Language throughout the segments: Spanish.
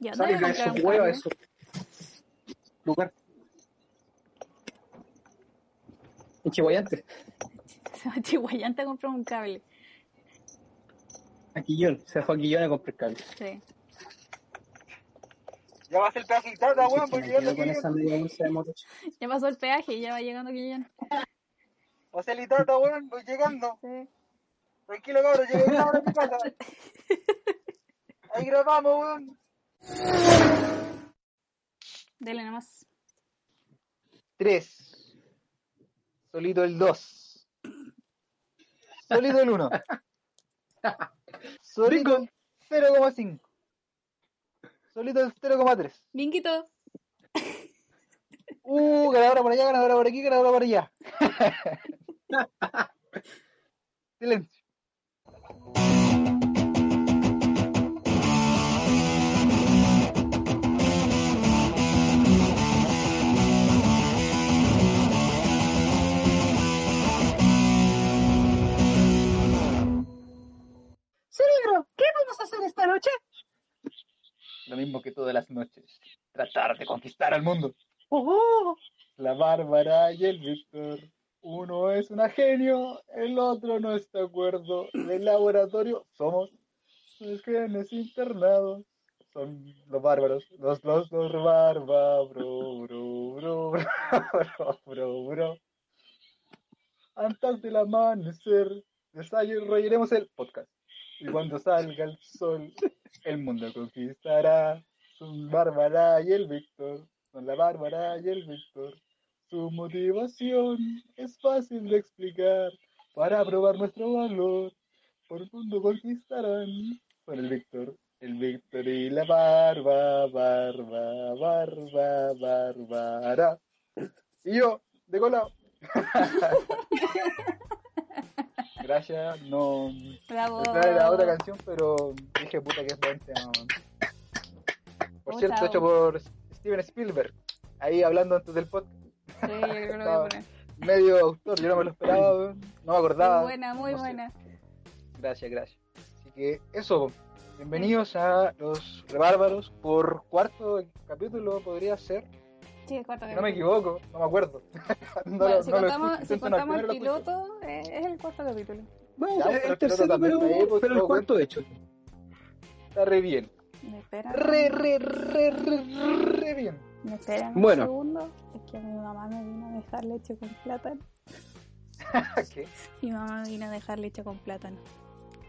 Ya, ¿Sabes ¿dónde que comprar eso un hueva, cable? eso? Lugar. En Chihuayante. Se va a Chihuayante a comprar un cable. A Quillón. Se fue a Quillón a comprar cable. Sí. Ya va a ser pedazo de tarda, weón, porque yo con esa media bolsa de motos. Ya pasó el peaje y ya va llegando Guillén. Va a ser litarda, weón, voy llegando. Sí. Tranquilo, cabrón, llegué una hora a mi casa. Ahí grabamos, weón. Dele nomás. Tres. Solito el dos. Solito el uno. Solito el 0,5. Solito el 0,3. Vinquito. Uh, ganadora por allá, ganadora por aquí, ganadora por allá. Silencio. Cerebro, ¿qué vamos a hacer esta noche? Lo mismo que todas las noches. Tratar de conquistar al mundo. ¡Oh! La Bárbara y el Víctor. Uno es una genio, el otro no está de acuerdo. Del laboratorio somos los genes internados. Son los bárbaros, los, los, los bárbaros, bro, bro, bro, bro, bro, bro. Antes del amanecer, desarrollaremos el podcast. Y cuando salga el sol, el mundo conquistará. Son Bárbara y el Víctor. Son la Bárbara y el Víctor. Su motivación es fácil de explicar. Para probar nuestro valor, por el mundo conquistarán. Son el Víctor, el Víctor y la Barba, Barba, Barba, Bárbara. Y yo, de colado. Gracias, no. Bravo. Esta era la otra canción, pero dije puta que es buen tema. Por Oh, cierto, chao. hecho por Steven Spielberg. Ahí hablando antes del podcast. Sí, yo creo que lo voy a poner. Medio autor, yo no me lo esperaba, no me acordaba. Muy buena, muy No sé. buena. Gracias, gracias. Así que eso, bienvenidos a Los Rebárbaros por cuarto capítulo, podría ser. Sí, cuarto Si no me equivoco, no me acuerdo. no, Bueno, lo- si no contamos, si el piloto, eh, es el cuarto capítulo. Bueno, Ya, el tercero, también pero, está ahí, pues, pero el todo cuarto hecho. Está re bien. ¿Me esperan? Re, re, re, re, re bien. ¿Me esperan Bueno. un segundo? Es que mi mamá me vino a dejar leche con plátano. ¿Qué? Mi mamá me vino a dejar leche con plátano.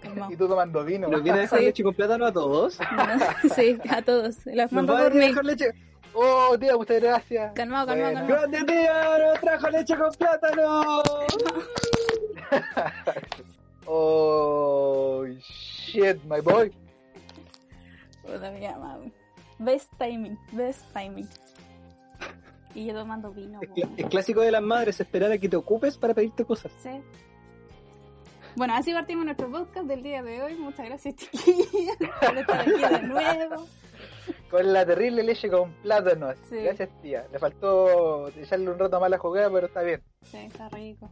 Calmao. Y tú tomando vino. ¿Nos viene a dejar Sí. leche con plátano a todos? sí, a todos. Las ¿Nos mando va a por mail. dejar leche? Oh, tía, muchas gracias. Calmado, calmado, Bueno. calmado. ¡Grande tía! ¡Nos trajo leche con plátano! Oh, shit, my boy. Puta mi mamá. Best timing, best timing. Y yo tomando vino. Es, po. cl- es clásico de las madres esperar a que te ocupes para pedirte cosas. Sí. Bueno, así partimos nuestro podcast del día de hoy. Muchas gracias, chiquillas, por estar aquí de nuevo. Con la terrible leche con plátano. Sí. Gracias, tía. Le faltó echarle un rato más la jugada, pero está bien. Sí, está rico.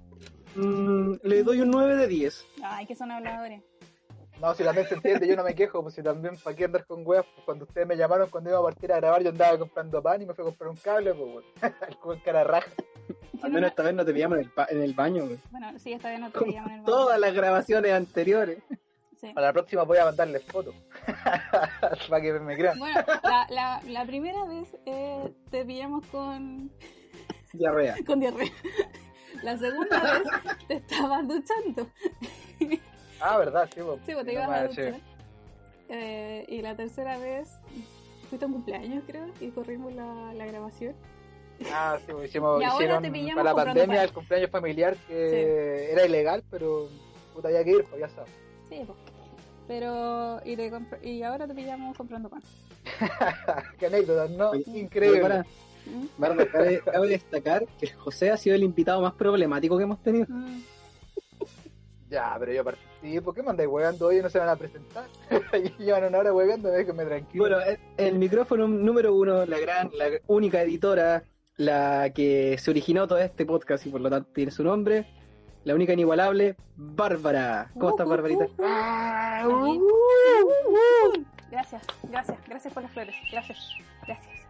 Mm, le doy un 9 de 10. Ay, que son habladores. No, si también se entiende, yo no me quejo, pues si también, ¿para qué andar con weas? Pues cuando ustedes me llamaron cuando iba a partir a grabar, yo andaba comprando pan y me fui a comprar un cable, pues. El cara raja. Al menos esta vez no te pillamos en el, pa- en el baño, güey. Bueno, sí, esta vez no te Como llaman el baño. todas las grabaciones anteriores. Sí. Para la próxima voy a mandarles fotos. Para que me crean. Bueno, la, la, la primera vez eh, te pillamos con, Diarrea. con diarrea. La segunda vez te estabas duchando. Ah, verdad, sí, pues. Sí, pues te ibas a duchar. Eh, y la tercera vez fuiste a un cumpleaños, creo, y corrimos la, la grabación. Ah, sí, pues, hicimos, Y ahora te pillamos para la pandemia pan. el cumpleaños familiar que era ilegal, pero puta había que ir, pues ya sabes. Sí, pues. Pero, y, te y ahora te pillamos comprando pan. Qué anécdota, ¿no? Oye, Increíble. Para, ¿Mm? para, cabe, cabe destacar que José ha sido el invitado más problemático que hemos tenido. Mm. Ya, pero yo participo. ¿Por qué me andáis hueveando hoy y no se van a presentar? y llevan una hora hueveando, déjenme tranquilo. Bueno, el, el micrófono número uno, la gran, la única editora, la que se originó todo este podcast y por lo tanto tiene su nombre, la única inigualable, Bárbara. ¿Cómo estás, Barbarita? uh. Uh, uh. Gracias, gracias, gracias por las flores. Gracias, gracias.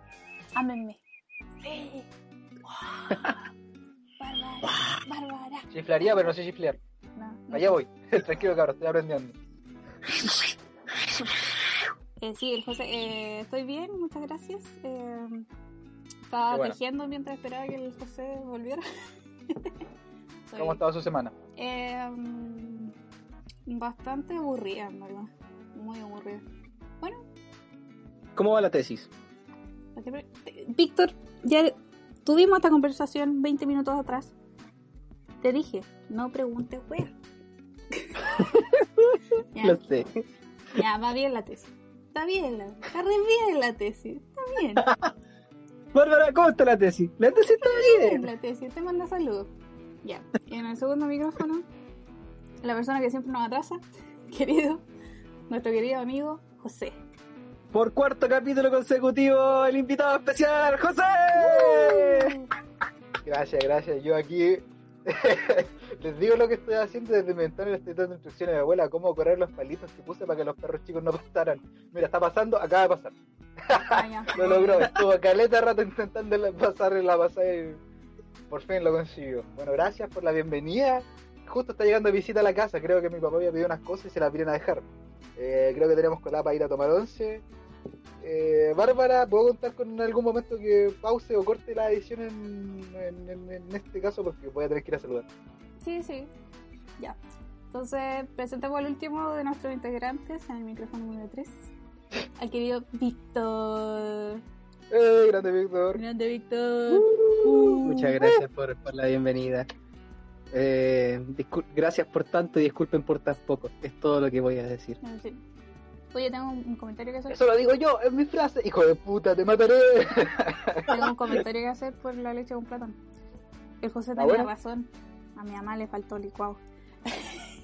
Ámenme. Sí. Bárbara, Bárbara. Chiflaría, pero no sé chiflear. No, no Allá voy. Tranquilo, cabrón, estoy aprendiendo. Eh, sí, el José, eh, estoy bien, muchas gracias. Eh, estaba bueno. tejiendo mientras esperaba que el José volviera. Soy, ¿Cómo ha estado su semana? eh, mm, bastante aburrida, en verdad. Muy aburrida. Bueno, ¿Cómo va la tesis? ¿para qué pre- eh, Víctor, ya tuvimos esta conversación 20 minutos atrás. Te dije, no preguntes, wea. ya, Lo sé. ya, va bien la tesis. Está bien, la, está re bien la tesis. Está bien. Bárbara, ¿cómo está la tesis? La tesis está bien. La tesis te manda saludos. Ya. Y en el segundo micrófono, la persona que siempre nos atrasa, querido, nuestro querido amigo José. Por cuarto capítulo consecutivo, el invitado especial, José. Gracias, gracias. Yo aquí les digo lo que estoy haciendo desde mi ventana. Le estoy dando instrucciones a mi abuela cómo correr los palitos que puse para que los perros chicos no pasaran. Mira, está pasando, acaba de pasar. Ah. Lo logró. Estuvo caleta rato intentando pasar en la pasada y por fin lo consiguió. Bueno, gracias por la bienvenida. Justo está llegando visita a la casa. Creo que mi papá había pedido unas cosas y se las vienen a dejar. Eh, creo que tenemos colada para ir a tomar once. Eh, Bárbara, ¿puedo contar con algún momento que pause o corte la edición en, en- en- en este caso? Porque voy a tener que ir a saludar. Sí, sí. Ya. Entonces, presentamos al último de nuestros integrantes en el micrófono número 3. Al querido Víctor. ¡Eh, grande Víctor! Grande Víctor. Uh. Muchas gracias por, por la bienvenida. Eh, gracias por tanto y disculpen por tan poco. Es todo lo que voy a decir. Fin. Oye, tengo un un comentario que hacer. Eso lo digo yo, es mi frase. Hijo de puta, te mataré. Tengo un comentario que hacer por la leche con plátano. El José ¿Está tenía razón. A mi mamá le faltó licuado.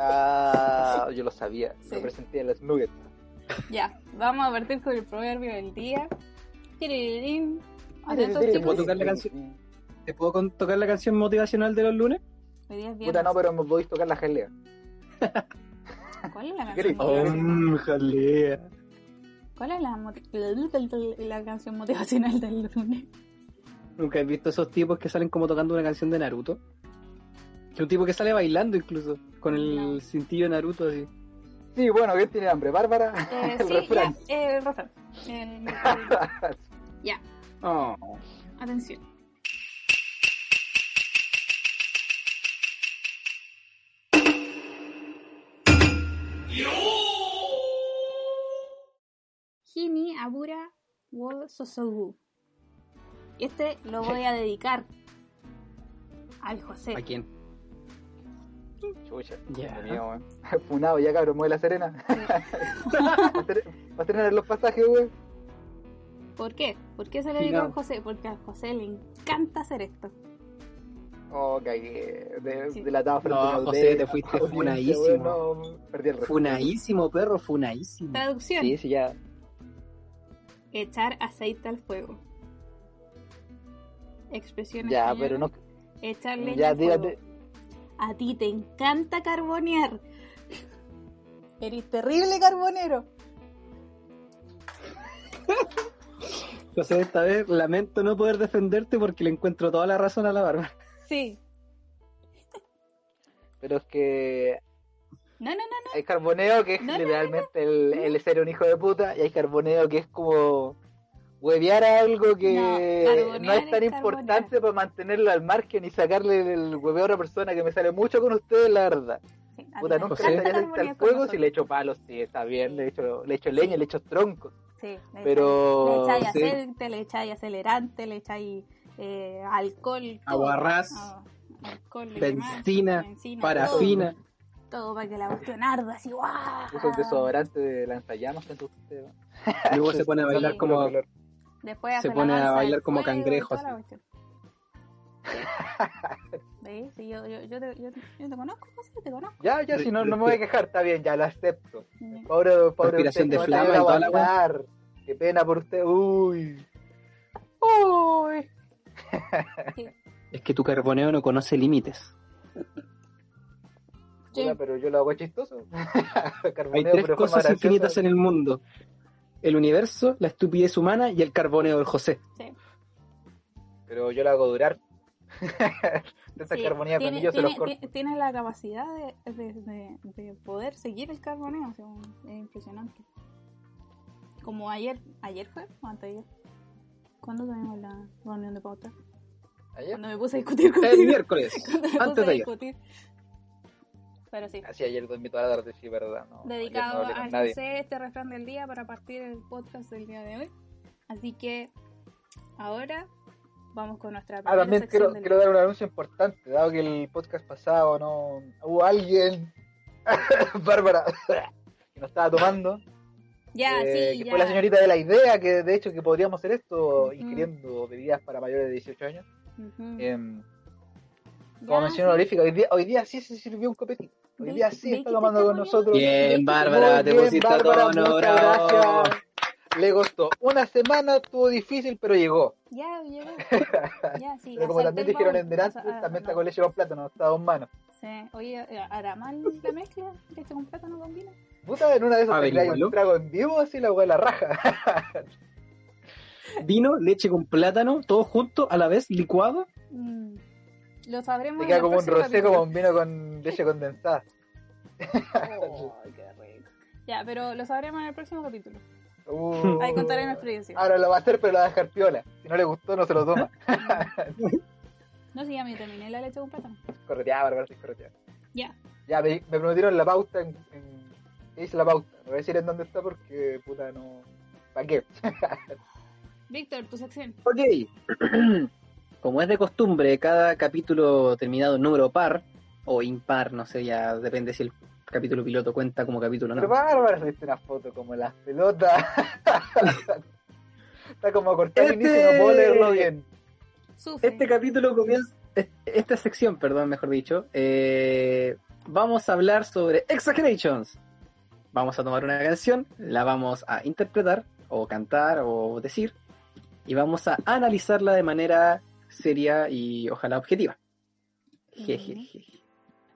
Ah, yo lo sabía. Sí. Lo presenté en las nuggets. Ya, vamos a partir con el proverbio del día. Atentos, ¿Te puedo tocar la canción? ¿Te puedo con- tocar la canción motivacional de los lunes? Hoy día es Puta, no, pero me podéis tocar la jalea. ¿Cuál es la ¿Qué canción? Oh, jalea. ¿Cuál es la, la canción motivacional del lunes? ¿Nunca has visto esos tipos que salen como tocando una canción de Naruto? Que un tipo que sale bailando incluso, con el No. cintillo de Naruto así. Sí, bueno, ¿quién tiene hambre? ¿Bárbara? Eh, el sí, refrán. ya, eh, el refrán. El- el- ya, Oh. atención. Himi Abura wo Sosogu. Este lo voy a dedicar al José. ¿A quién? Chucha, Ya. Dios mío. Funado ya, cabrón, mueve la serena. Va a estrenar los pasajes, güey. ¿Por qué? ¿Por qué se dedicó no. al José? Porque al José le encanta hacer esto. Oh, cagué. De, Sí. delatado frente No, a José, te fuiste audiencia, funadísimo. güey, No, perdí el. Funaísimo, perro, funaísimo. Traducción. Sí, sí, ya. Echar aceite al fuego. Expresión Ya, española, pero no. Echar leña Ya, al fuego. dígate. A ti te encanta carbonear. Eres terrible carbonero. José, esta vez lamento no poder defenderte porque le encuentro toda la razón a la barba. Sí. Pero es que No, no, no, hay carboneo que es No, no, literalmente el, el ser un hijo de puta y hay carboneo que es como huevear a algo que No, no, es tan importante para mantenerlo al margen y sacarle el hueveo a otra persona que me sale mucho con ustedes, la verdad. no. Sí, Puta, nunca José. le estaría al fuego si le echo palos, sí, está bien, le echo, le echo leña, le echo troncos. Sí, le Pero- echáis- le echáis sí. aceite, le echáis acelerante, le echáis eh, alcohol. Aguarrás, Ah. Benzina, Benzina, parafina. Todo, todo para que la cuestión arda así, ¡guau! Uso el desodorante de lanzallamas que usted. Luego se pone a bailar Sí. como Después Se pone a bailar como cangrejo, así. yo, yo, yo, te, yo, yo te conozco, José, te conozco. Ya, ya, si no, no me voy a quejar, está bien, ya lo acepto. Sí. Pobre, pobre Respiración usted, de no flama te y toda la. Qué pena por usted, uy. Uy. Es que tu carboneo no conoce límites. Sí. Pero yo lo hago chistoso. Hay Carboneo, tres cosas infinitas en el mundo. El universo, la estupidez humana y el carboneo del José. Sí. Pero yo lo hago durar. de esa Sí, carbonía tiene, yo se los tiene, corto. ti- tiene la capacidad de, de, de- de poder seguir el carboneo, o sea, es impresionante. Como ayer, ¿ayer fue o antes de ayer? ¿Cuándo tuvimos la reunión de pauta? Ayer. Cuando me puse a discutir El contigo. miércoles, Cuando me antes puse de a discutir. Pero sí, Así ayer dormí toda la tarde, sí, verdad. No, dedicado no al. José este refrán del día para partir el podcast del día de hoy. Así que ahora vamos con nuestra Ah, también quiero, quiero dar un anuncio importante, dado que el podcast pasado no hubo alguien, Bárbara, que no estaba tomando, Ya, eh, sí, que ya. fue la señorita de la idea, que de hecho que podríamos hacer esto Ujú. ingiriendo bebidas para mayores de 18 años. Ujú. Em, Ya, como mención sí. honorífica, hoy día, hoy día sí se sirvió un copetito. Hoy ¿Ve- día sí está tomando con nosotros. Bien, Bárbara, te pusiste Bárbara, muchas bravo. gracias. Le costó una semana, estuvo difícil, pero llegó. Ya, llegó. Ya, sí. Pero como también dijeron en delante, ah, también no. está con leche con plátano, está a dos manos. Sí. Oye, eh, ¿hará mal la mezcla? ¿Leche con plátano con vino? Puta, en una de esas te Averígualo. trae un trago en vivo, así la hueá la raja. Vino, leche con plátano, todo junto a la vez, licuado. Mm. Lo sabremos Te en queda el como un próximo rosé, como un vino con leche condensada. Ay, qué rico. Ya, pero lo sabremos en el próximo capítulo. Uh. Ahí contaré mi experiencia. Ahora lo va a hacer, pero lo va a dejar piola. Si no le gustó, no se lo toma. No sé, ya me terminé la leche con plátano. Correteada, Bárbara, sí, correteada. Ya. Ya, me, me prometieron la pauta en, en... ¿qué Hice la pauta. No voy a decir en dónde está porque, puta, no... ¿Para qué? Víctor, tu sección. Ok. Como es de costumbre, cada capítulo terminado en número par o impar, no sé, ya depende si el capítulo piloto cuenta como capítulo o Pero no. Bárbara, viste una foto como las pelotas. está como cortado el inicio, no puedo leerlo bien. Sufre. Este capítulo comienza, es- esta sección, perdón, mejor dicho, eh, vamos a hablar sobre Exaggerations. Vamos a tomar una canción, la vamos a interpretar, o cantar, o decir, y vamos a analizarla de manera seria y ojalá objetiva. Jejeje.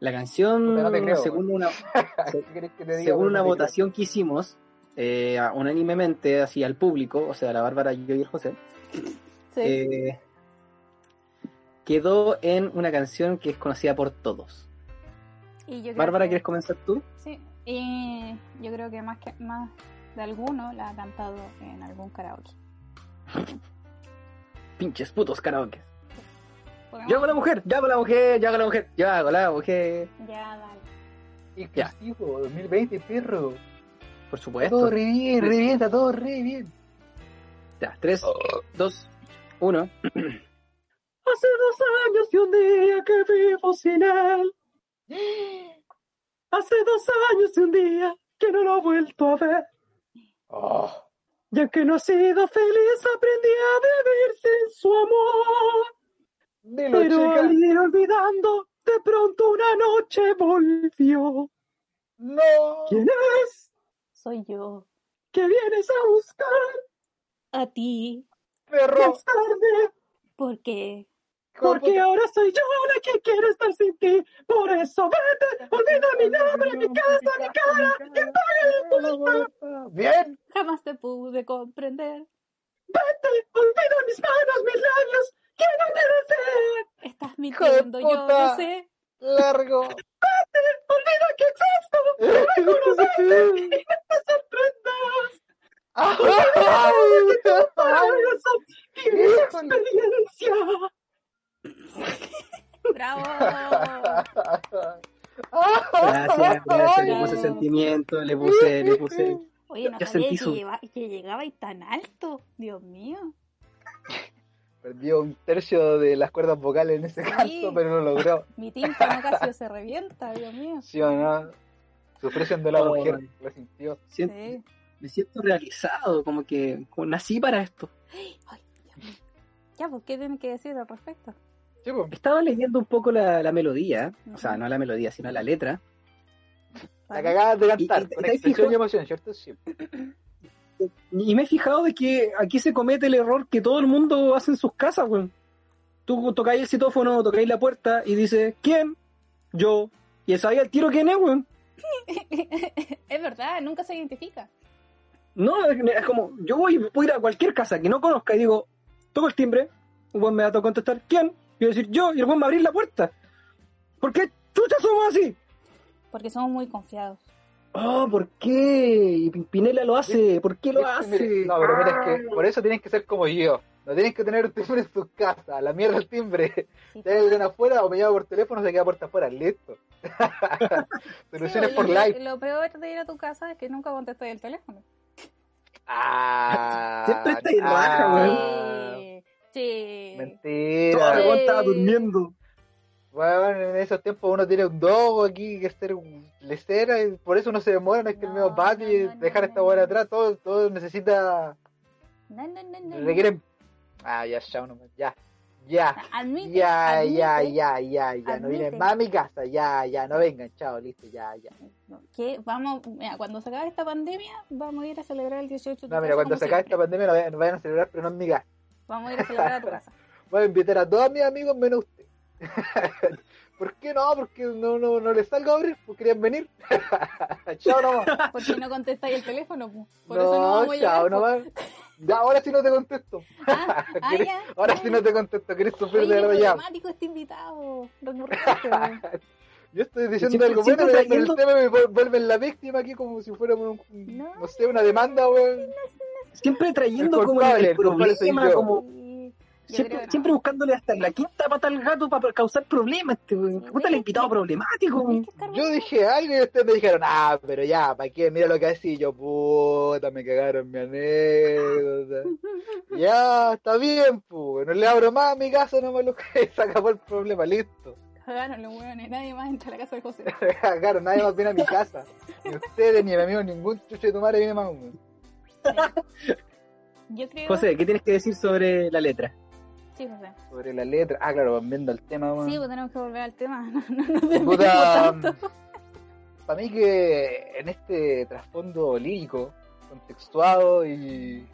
La canción, Puta, no te creo, según una, según una votación que hicimos, eh, unánimemente, así al público, o sea, la Bárbara, yo y el José, Sí. eh, quedó en una canción que es conocida por todos. Y yo creo Bárbara, que- ¿quieres comenzar tú? Sí. Y yo creo que más que más de alguno la ha cantado en algún karaoke. Pinches putos karaoke. Yo hago la mujer, yo hago la mujer, yo hago la mujer, yo hago la mujer. Ya, dale. Inclusivo, 2020, perro. Por supuesto. todo re bien, re bien, está todo re bien. Ya, 3, 2, 1. Hace dos años y un día que vivo sin él. Hace dos años y un día que no lo he vuelto a ver. Oh, Ya que no he sido feliz, aprendí a vivir sin su amor. Dilo, Pero chica. al ir olvidando, de pronto una noche volvió. No. ¿Quién es? Soy yo. que vienes a buscar? A ti. Perro. es tarde, Porque porque ahora soy yo la que quiere estar sin ti. Por eso vete, olvida mi nombre, mi casa, mi cara, que pague Bien. jamás te pude comprender. Vete, olvida mis manos, mis labios, que no te desee. Estás mintiendo, yo lo sé. Largo. Olvida que existo, que me conociste y no te sorprendas. Experiencia. ¡Bravo! Gracias, gracias, le puse sentimiento, le puse, le puse. Oye, no Ya sabía sentí que, su- lleva- que llegaba y tan alto. Dios mío. Perdió un tercio de las cuerdas vocales en ese Sí. canto, pero lo logró. Mi tímpano casi se revienta, Dios mío. ¿Sí o no? Su presión de la Oh. mujer lo sintió. Siento- Sí. me siento realizado, como que como nací para esto. Ay, Dios mío. Ya, pues, ¿qué tienen que decir al respecto? Sí, pues. Estaba leyendo un poco la, la melodía, o sea, no la melodía, sino la letra. La cagada de cantar, Y- y- con ¿te expresión y emoción, ¿cierto? Sí. Y me he fijado de que aquí se comete el error que todo el mundo hace en sus casas, weón. Tú tocáis el citófono, tocáis la puerta y dices, ¿quién? Yo. Y él sabía el tiro quién es, weón. es verdad, nunca se identifica. No, es como, yo voy, puedo ir a cualquier casa que no conozca y digo, toco el timbre, un weón me va a contestar, ¿quién? Y yo decir, yo, y el weón me va a abrir la puerta. ¿Por qué chucha somos así? Porque somos muy confiados. Oh, ¿por qué? Y Pimpinela lo hace, ¿por qué lo hace? No, pero mira, es que por eso tienen que ser como yo. No tienen que tener un timbre en su casa. La mierda el timbre. Sí, Si hay alguien afuera o me llama por teléfono, se queda puerta afuera. Listo. Soluciones Sí, por lo, live. Lo peor de ir a tu casa es que nunca contestas el teléfono. Ah, Siempre está ah, raja, weón. Sí. Sí. Todo el Mentira. weón estaba durmiendo. Bueno, en esos tiempos uno tiene un dogo aquí que ser lecera y por eso no se demora, no es que el mismo patio y dejar esta no. atrás, todo, todo necesita, No, no, no, no, requieren... Ah, ya, chao nomás, ya, ya, Admite, ya, admite ya, ya, ya, ya, no vienen más a mi casa, ya, ya, no vengan, chao, listo, ya, ya. que vamos, mira, cuando se acabe esta pandemia, vamos a ir a celebrar el 18 de No, mira, cuando se acabe esta pandemia no vayan, a celebrar, pero no en mi casa. Vamos a ir a celebrar a tu casa. Voy a invitar a todos mis amigos menos. ¿Por qué no? Porque no, no, no les salgo a abrir, pues querían venir. chao nomás. Porque no contestáis el teléfono, po. por eso no No, vamos a chao po. nomás. Ya, ahora sí no te contesto. Ah, ah, ¿Querés- ya, Ahora ya. sí no te contesto, querés sufrir de verdad ya. este invitado. Yo estoy diciendo Siempre- algo bueno, pero el tema me vu- vuelven la víctima aquí como si fuera un, un- No. no sé, una demanda, weón. Siempre trayendo El como el el problema, como siempre, que buscándole hasta la quinta pata al gato para causar problemas. Este, weón. Sí, Puta, el invitado problemático. Yo dije algo y ustedes me dijeron, ah, pero ya, ¿para qué? Mira lo que decís. Yo, puta, me cagaron mi anécdota. ya, está bien, pues. No le abro más a mi casa, no me lo que se acabó el problema, listo. Cagaron los hueones, nadie más entra a la casa de José. claro, nadie más viene a mi casa. Ni ustedes, ni mi amigo, ningún chucho de tu madre viene más. Yo creo. José, ¿qué tienes que decir sobre la letra? Sí, José. Sobre la letra. Ah, claro, viendo el tema. Sí, pues tenemos que volver al tema. No, no Puta, tanto. para mí que en este trasfondo lírico, contextuado y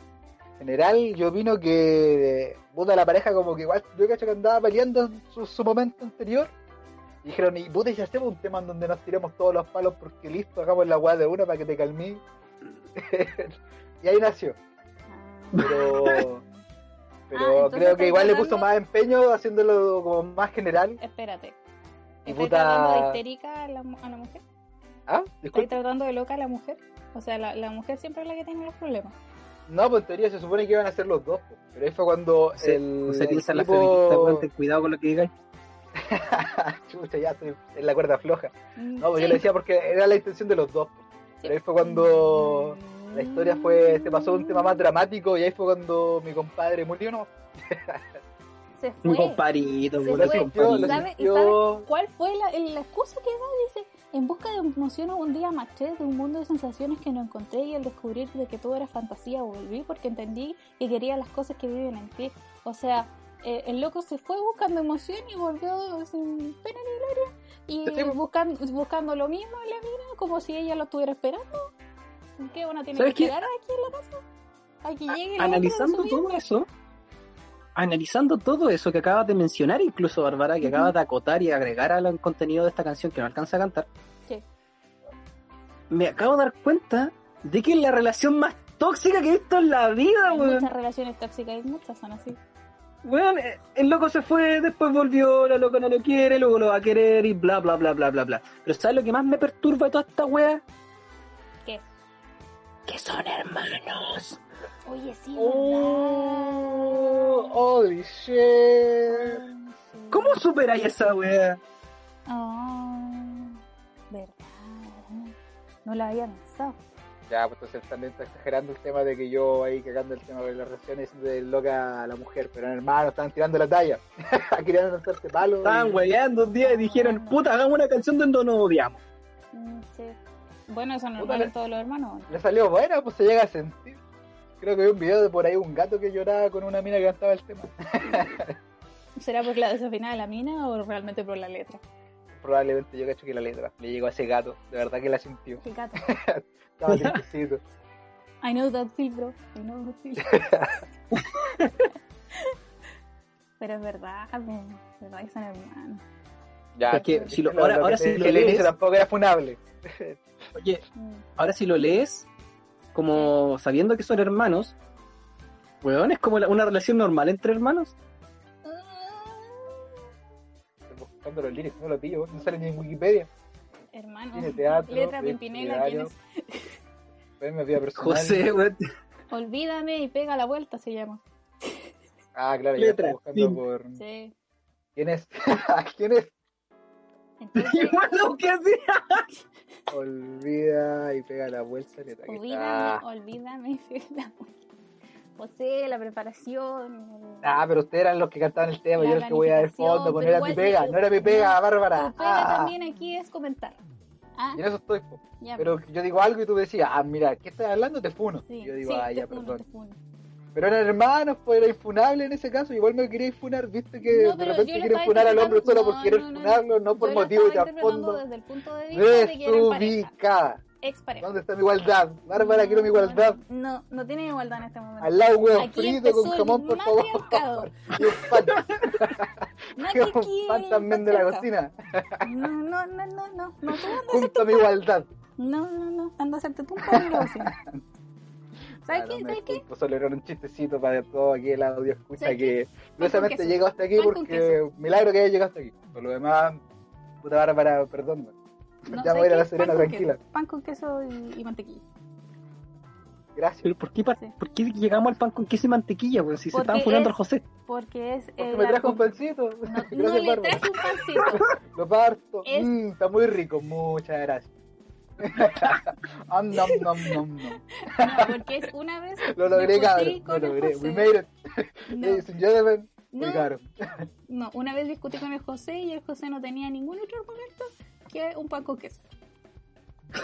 general, yo opino que puta la pareja como que igual yo cacho que andaba peleando en su, su momento anterior. Y dijeron, y puta, y si hacemos un tema en donde nos tiremos todos los palos porque listo, hagamos la weá de una para que te calmí. y ahí nació. Ah. Pero, pero entonces creo que igual le puso más empeño haciéndolo como más general. Espérate. ¿Estás puta- tratando de histérica a la, a la mujer? ¿Ah? ¿Estás tratando de loca a la mujer? O sea, la, la mujer siempre es la que tiene los problemas. No, pues en teoría se supone que iban a ser los dos, pues. pero ahí fue cuando José, el, José el piensa en la feminista, ten cuidado con lo que digáis. Chucha, ya estoy en la cuerda floja. Mm, No, pues sí. yo le decía porque era la intención de los dos. pues. Pero ahí fue cuando la historia fue, se pasó a un tema más dramático y ahí fue cuando mi compadre murió, ¿no? Se Un fue. comparito, Se fue. un lo ¿Sabe- y sintió- ¿Cuál fue la, la excusa que da? Dice, en busca de emociones un día marché de un mundo de sensaciones que no encontré y al descubrir de que todo era fantasía volví porque entendí que quería las cosas que viven en ti. O sea, eh, el loco se fue buscando emoción y volvió sin pena ni gloria y buscando, buscando lo mismo en la mina como si ella lo estuviera esperando. ¿Qué? ¿Uno tiene que ¿Sabes qué? aquí en la casa? ¿A que llegue Analizando todo eso, analizando todo eso que acabas de mencionar, incluso Bárbara, que Ujú. acabas de acotar y agregar al contenido de esta canción que no alcanza a cantar, Sí. me acabo de dar cuenta de que es la relación más tóxica que he visto en la vida, Hay weón. muchas relaciones tóxicas y muchas son así. Weón, eh, el loco se fue, después volvió, la loca no lo quiere, luego lo va a querer y bla, bla, bla, bla, bla, bla. Pero ¿sabes lo que más me perturba de toda esta wea? Que son hermanos. Oye, sí, Oh, holy shit. ¿Cómo superáis esa wea? Ah, verdad. No la había pensado. Ya, pues entonces también está exagerando el tema de que yo ahí cagando el tema de las relaciones de loca a la mujer, pero hermano, estaban tirando la talla. Querían lanzarse palos. Estaban weyando un día y dijeron, puta, hagamos una canción donde nos odiamos. Sí. Bueno, eso es Puta, normal le- en todos los hermanos. Le salió buena, pues se llega a sentir. Creo que vi un video de por ahí un gato que lloraba con una mina que cantaba el tema. ¿Será por la desafinada de la mina o realmente por la letra? Probablemente yo cacho que la letra le llegó a ese gato, de verdad que la sintió. El gato. Estaba tristecito. I know that feel, bro. I know that feel. Pero es verdad, es verdad que son hermanos. Ya, Es que sí, si lo- ahora- lo ahora te si lo lees- tampoco era funable. Oye, ahora si lo lees, como sabiendo que son hermanos, weón, es como la- una relación normal entre hermanos. Estoy buscando los lyrics, no lo pillo, no sale ni en Wikipedia. Hermano, Tiene teatro, letra Pimpinela, ¿quién literario. es? Ven, mi vida personal. José, weón. Olvídame y pega la vuelta, se llama. Ah, claro, ya Letra, estoy buscando por. Sí. ¿Quién es? ¿Quién es? Entonces, Igual lo que hacía. Olvida y pega la vuelta. Olvídame, olvídame y pega la vuelta. José, la preparación. Ah, pero ustedes eran los que cantaban el tema, yo era el que voy a dar fondo, no pero era mi pega, no era mi pega, no, Bárbara. Tu pega Ah, también aquí es comentar. Ah, y en eso estoy, po. ya. Pero yo digo algo y tú decías, ah, mira, ¿qué estás hablando? Te funo. sí, yo digo, sí, ah, te ya, funo, perdón. te funo. Pero eran hermanos, pues era infunable en ese caso. Igual me quería funar, viste que No, de repente quieren funar al hombre solo por no, querer no, no, funarlo, no por Yo estaba de a interpretando fondo. desde el punto de vista. Ex pareja. ¿Dónde está mi igualdad? Bárbara, quiero mi igualdad. No, no tiene igualdad en este momento. Al lado huevo frito con jamón, por favor. Y un pan, No un pan también de la cocina. No, no, no, no, no. No, Junto a mi igualdad. No, no, no. Anda a hacerte tú un pan la cocina. ¿Sabes Ah, qué? me ¿Sabes qué? Solo era un chistecito para todo aquí el audio escucha ¿Sabes que queso. llegó hasta aquí Pan porque milagro que haya llegado hasta aquí. Por lo demás, puta Bárbara, perdón. No, ya me ¿sabes voy a ir a la? Serena Pan con tranquila. queso. Pan con queso y, y mantequilla. Gracias. Pero ¿por qué, Sí. ¿por qué llegamos al pan con queso y mantequilla, weón? Si se Porque estaban funando es- al José. Porque es. Porque eh, me la trajo un pancito. No, no le traje un pancito. Lo parto. Es- Mm, está muy rico. Muchas gracias. Am, nom, nom, nom, nom. No, porque es una vez. Lo logré, cabrón. Lo logré. We made it. No, Ladies and gentlemen, we No. got 'em. no, una vez discutí con el José y el José no tenía ningún otro argumento que un pan con queso.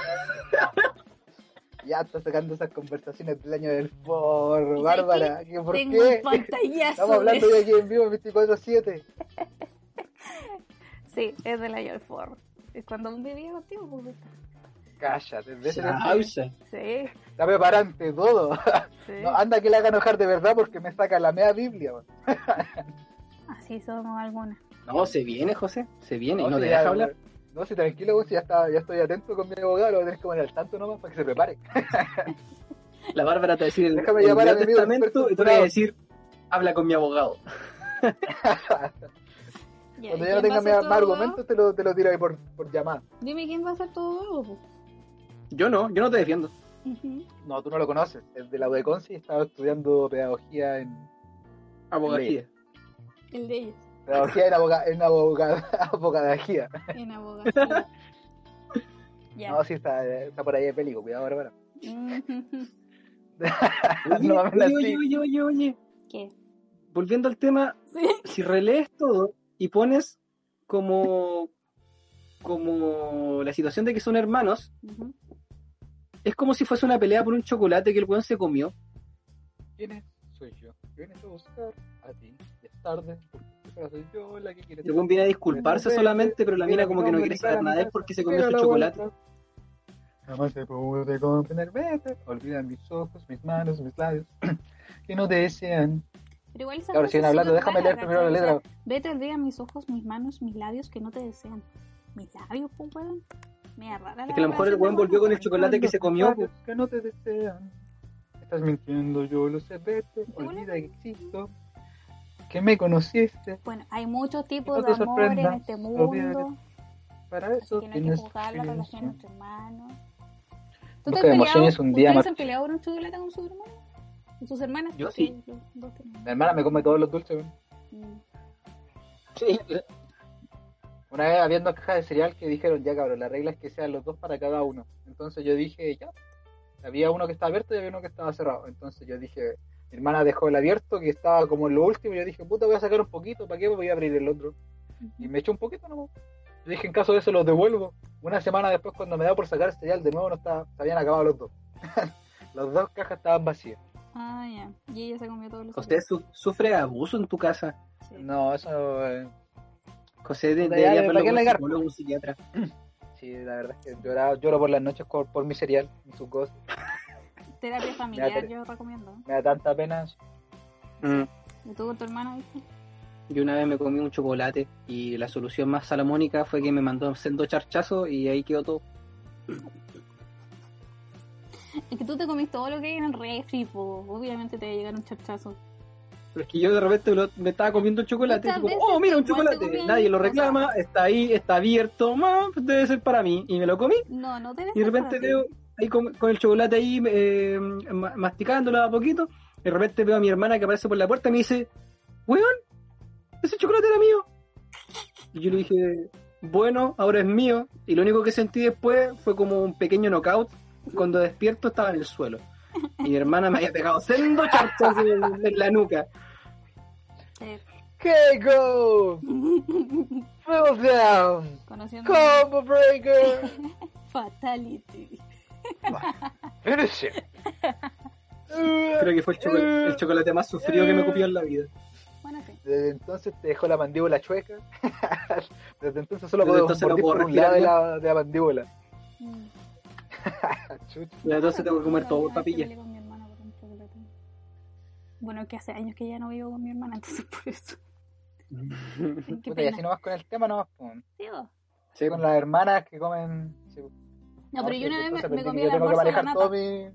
Ya está sacando esas conversaciones del año del forro. ¿Y Bárbara, ¿qué, ¿por Tengo qué? un. Estamos hablando de- de aquí en vivo 24-7. Sí, es del año del forro. Es cuando vivía contigo, pues. Cállate, vete de Pausa. Sí, Está preparante todo. sí. No, anda que le haga enojar de verdad porque me saca la media Biblia. man. Así somos algunas. No, se viene, José. Se viene. y no si te ya- deja hablar. No, si tranquilo, si ya, está, ya estoy atento con mi abogado, lo tener que poner al tanto nomás para que se prepare. La Bárbara te va a decir el, Déjame el llamar a mi amigo testamento y tú le vas a decir, habla con mi abogado. Cuando ¿y ya no tenga más argumentos, te lo, te lo tiro ahí por, por llamada. Dime quién va a ser tu abogado. Yo no, yo no te defiendo. No, tú no lo conoces. Es de la UDECONCI y estaba estudiando pedagogía en. Abogacía. El de ellos, Pedagogía en, aboga, en aboga- abogadagía. en abogacía. ya. No, sí, está, está por ahí de peligro. Cuidado, Bárbara. No me oye, la oye, oye, oye, oye. ¿Qué? Volviendo al tema, Sí. si relees todo y pones como como la situación de que son hermanos. Es como si fuese una pelea por un chocolate que el weón se comió. ¿Quién es? Soy yo. Vienes a buscar a ti. Es tarde. Porque soy yo la que quiere. El weón viene a disculparse solamente, pero la mina como que no quiere saber nada él porque se comió su chocolate. Jamás te pude comprender, vete. Olvidan mis ojos, mis manos, mis labios. que no te desean. Pero igual esa Ahora siguen es hablando, déjame leer primero la letra. Vete día mis ojos, mis manos, mis labios que no te desean. ¿Mis labios, pues, weón? Es que a lo mejor el weón de volvió con el chocolate que se comió. pues. Que no te desean. Estás mintiendo, yo lo sé, vete. Olvida que existo. Que me conociste. Bueno, hay muchos tipos No de amor en este mundo. Para eso que no hay que juzgar la relación entre hermanos. ¿Tú te has peleado? emociones un día ¿Ustedes más. han peleado por un chocolate con sus hermanos? ¿Con sus hermanas? Yo sí. Mi hermana me come todos los dulces. Mm. Sí, Una vez había dos cajas de cereal que dijeron, ya cabrón, la regla es que sean los dos para cada uno. Entonces yo dije, ya. Había uno que estaba abierto y había uno que estaba cerrado. Entonces yo dije, mi hermana dejó el abierto que estaba como en lo último. Y yo dije, puta, voy a sacar un poquito, ¿para qué voy a abrir el otro? Y me echó un poquito nomás. Yo dije, en caso de eso los devuelvo. Una semana después, cuando me da por sacar el cereal, de nuevo no estaba, se habían acabado los dos. Las dos cajas estaban vacías. Ah, ya. Y ella se comió todos los su- sufre abuso en tu casa. Sí. No, eso... eh, José de, Puta, debería verlo ¿para qué con psicólogo o psiquiatra. Sí, la verdad es que lloraba- lloro por las noches por, por mi cereal y sus cosas. Terapia familiar, yo recomiendo. Me da tanta pena. eso. Mm. ¿Y tú con tu hermana, viste? Yo una vez me comí un chocolate y la solución más salomónica fue que me mandó sendo charchazo y ahí quedó todo. Es que tú te comiste todo lo que hay en el refri, po. obviamente te va a llegar un chachazo. Pero es que yo de repente me estaba comiendo el chocolate y veces oh, mira un chocolate. Nadie lo reclama, está ahí, está abierto, "Ah, pues debe ser para mí. Y me lo comí No, no debe y de ser repente para ti. veo ahí con, con el chocolate ahí eh, ma- masticándolo a poquito. De repente veo a mi hermana que aparece por la puerta y me dice, weón, ese chocolate era mío. Y yo le dije, bueno, ahora es mío. Y lo único que sentí después fue como un pequeño knockout. Cuando despierto estaba en el suelo. Y mi hermana me había pegado sendo charchas en, en la nuca. Keiko! Fall down! Conociendo Combo breaker! Fatality. Finish him! Creo que fue el chocolate, el chocolate más sufrido que me copió en la vida. Bueno, sí. Desde entonces te dejó la mandíbula chueca. Desde entonces solo Desde puedo entonces no puedo por un lado de la, de la mandíbula. Mm. Y entonces tengo que comer todo por papilla. Bueno, que hace años que ya no vivo con mi hermana, entonces por eso. Qué así pena. nomás con el tema, nomás pues. Sí, vos. Sí, con las hermanas que comen. sí. No, pero yo una vez me, comí el almuerzo de la nata. mi.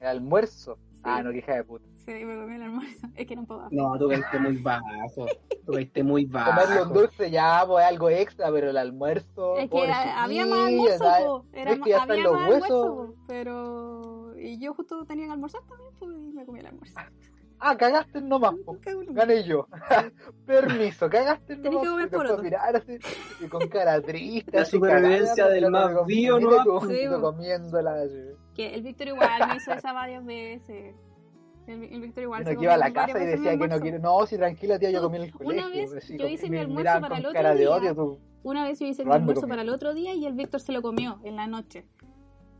El almuerzo. Ah, no, que hija de puta. Sí, me comí el almuerzo. Es que era un poco bajo. No, tú caíste muy bajo. Tú caíste muy Comerle un bajo. dulce ya, pues algo extra, pero el almuerzo. Es que pobre a- había más almuerzo. Era ¿Ves ma- que ya están había los más huesos? almuerzo. Pero. Y yo justo tenía que almorzar también, pues, y me comí el almuerzo. Ah, cagaste nomás, Gané yo. Permiso, cagaste Tenés nomás. que comer y después poroto. mirar así, y con cara triste. La supervivencia cagada, del más vivo, ¿no? un Sí, comiéndola. así. Que el Víctor igual me hizo esa varias veces. El, el Víctor igual Uno se que iba a la casa y decía que no quiere. No, si tranquila, tía, yo comí en el una colegio. vez así, yo hice mi almuerzo para el otro día. odio. Tú. Una vez yo hice mi almuerzo para el otro día y el Víctor se lo comió en la noche.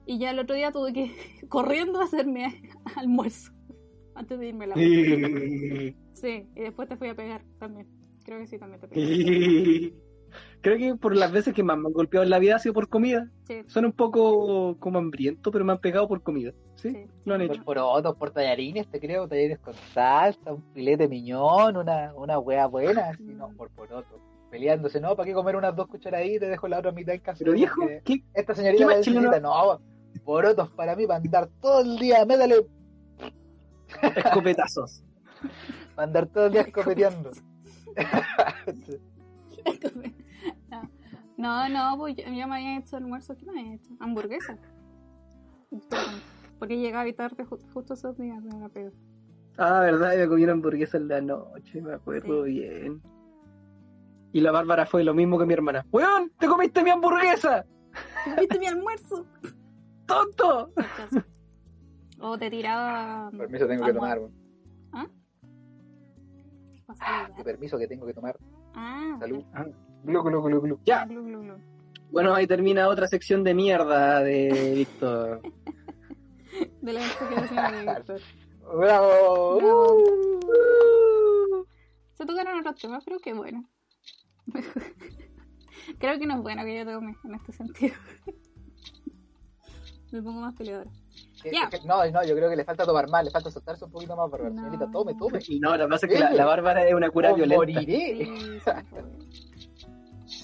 Y ya el otro día tuve que corriendo a hacerme almuerzo antes de irme a la. Sí, y después te fui a pegar también. Creo que sí, también te pegué. Creo que por las veces que más me han golpeado en la vida ha sido por comida. Sí, Son un poco como hambriento, pero me han pegado por comida. ¿Sí? sí. Lo han Por hecho. porotos, por tallarines, te creo, tallarines con salsa, un filete miñón, una, una wea buena, así, no, Mm. por porotos. Peleándose, ¿no? ¿Para qué comer unas dos cucharaditas y te dejo la otra mitad en casa? Pero viejo, ¿qué? Esta señorita ¿qué necesita, no, porotos para mí, para andar todo el día, métale, Escopetazos. para andar todo el día escopeteando. No, no, pues yo, yo me había hecho almuerzo. ¿Qué me había hecho? Hamburguesa. Porque llegaba tarde ju- justo esos días me la pego. Ah, verdad, me comí una hamburguesa en la noche, me acuerdo Sí. bien. Y la Bárbara fue lo mismo que mi hermana. ¡Weón! ¡Te comiste mi hamburguesa! ¿Viste mi almuerzo? ¡Tonto! O te tiraba. Permiso tengo que tomar, weón. ¿Ah? ¿Qué pasa? Ah, qué permiso que tengo que tomar. Ah, Salud. Ah. Glu, glu, glu, glu. Ya. Glu, glu, glu. Bueno, ahí termina otra sección de mierda de Víctor. De la de Víctor. ¡Bravo! Bravo. Uh. Se tocaron otros temas, pero qué bueno. Creo que no es bueno que yo tome en este sentido. Me pongo más peleadora. Que- Ya. que- No, no, yo creo que le falta tomar más, le falta soltarse un poquito más, Bárbara. No. Señorita, tome, tome. No, la pasa es que la, la Bárbara es una cura violenta. moriré. Sí.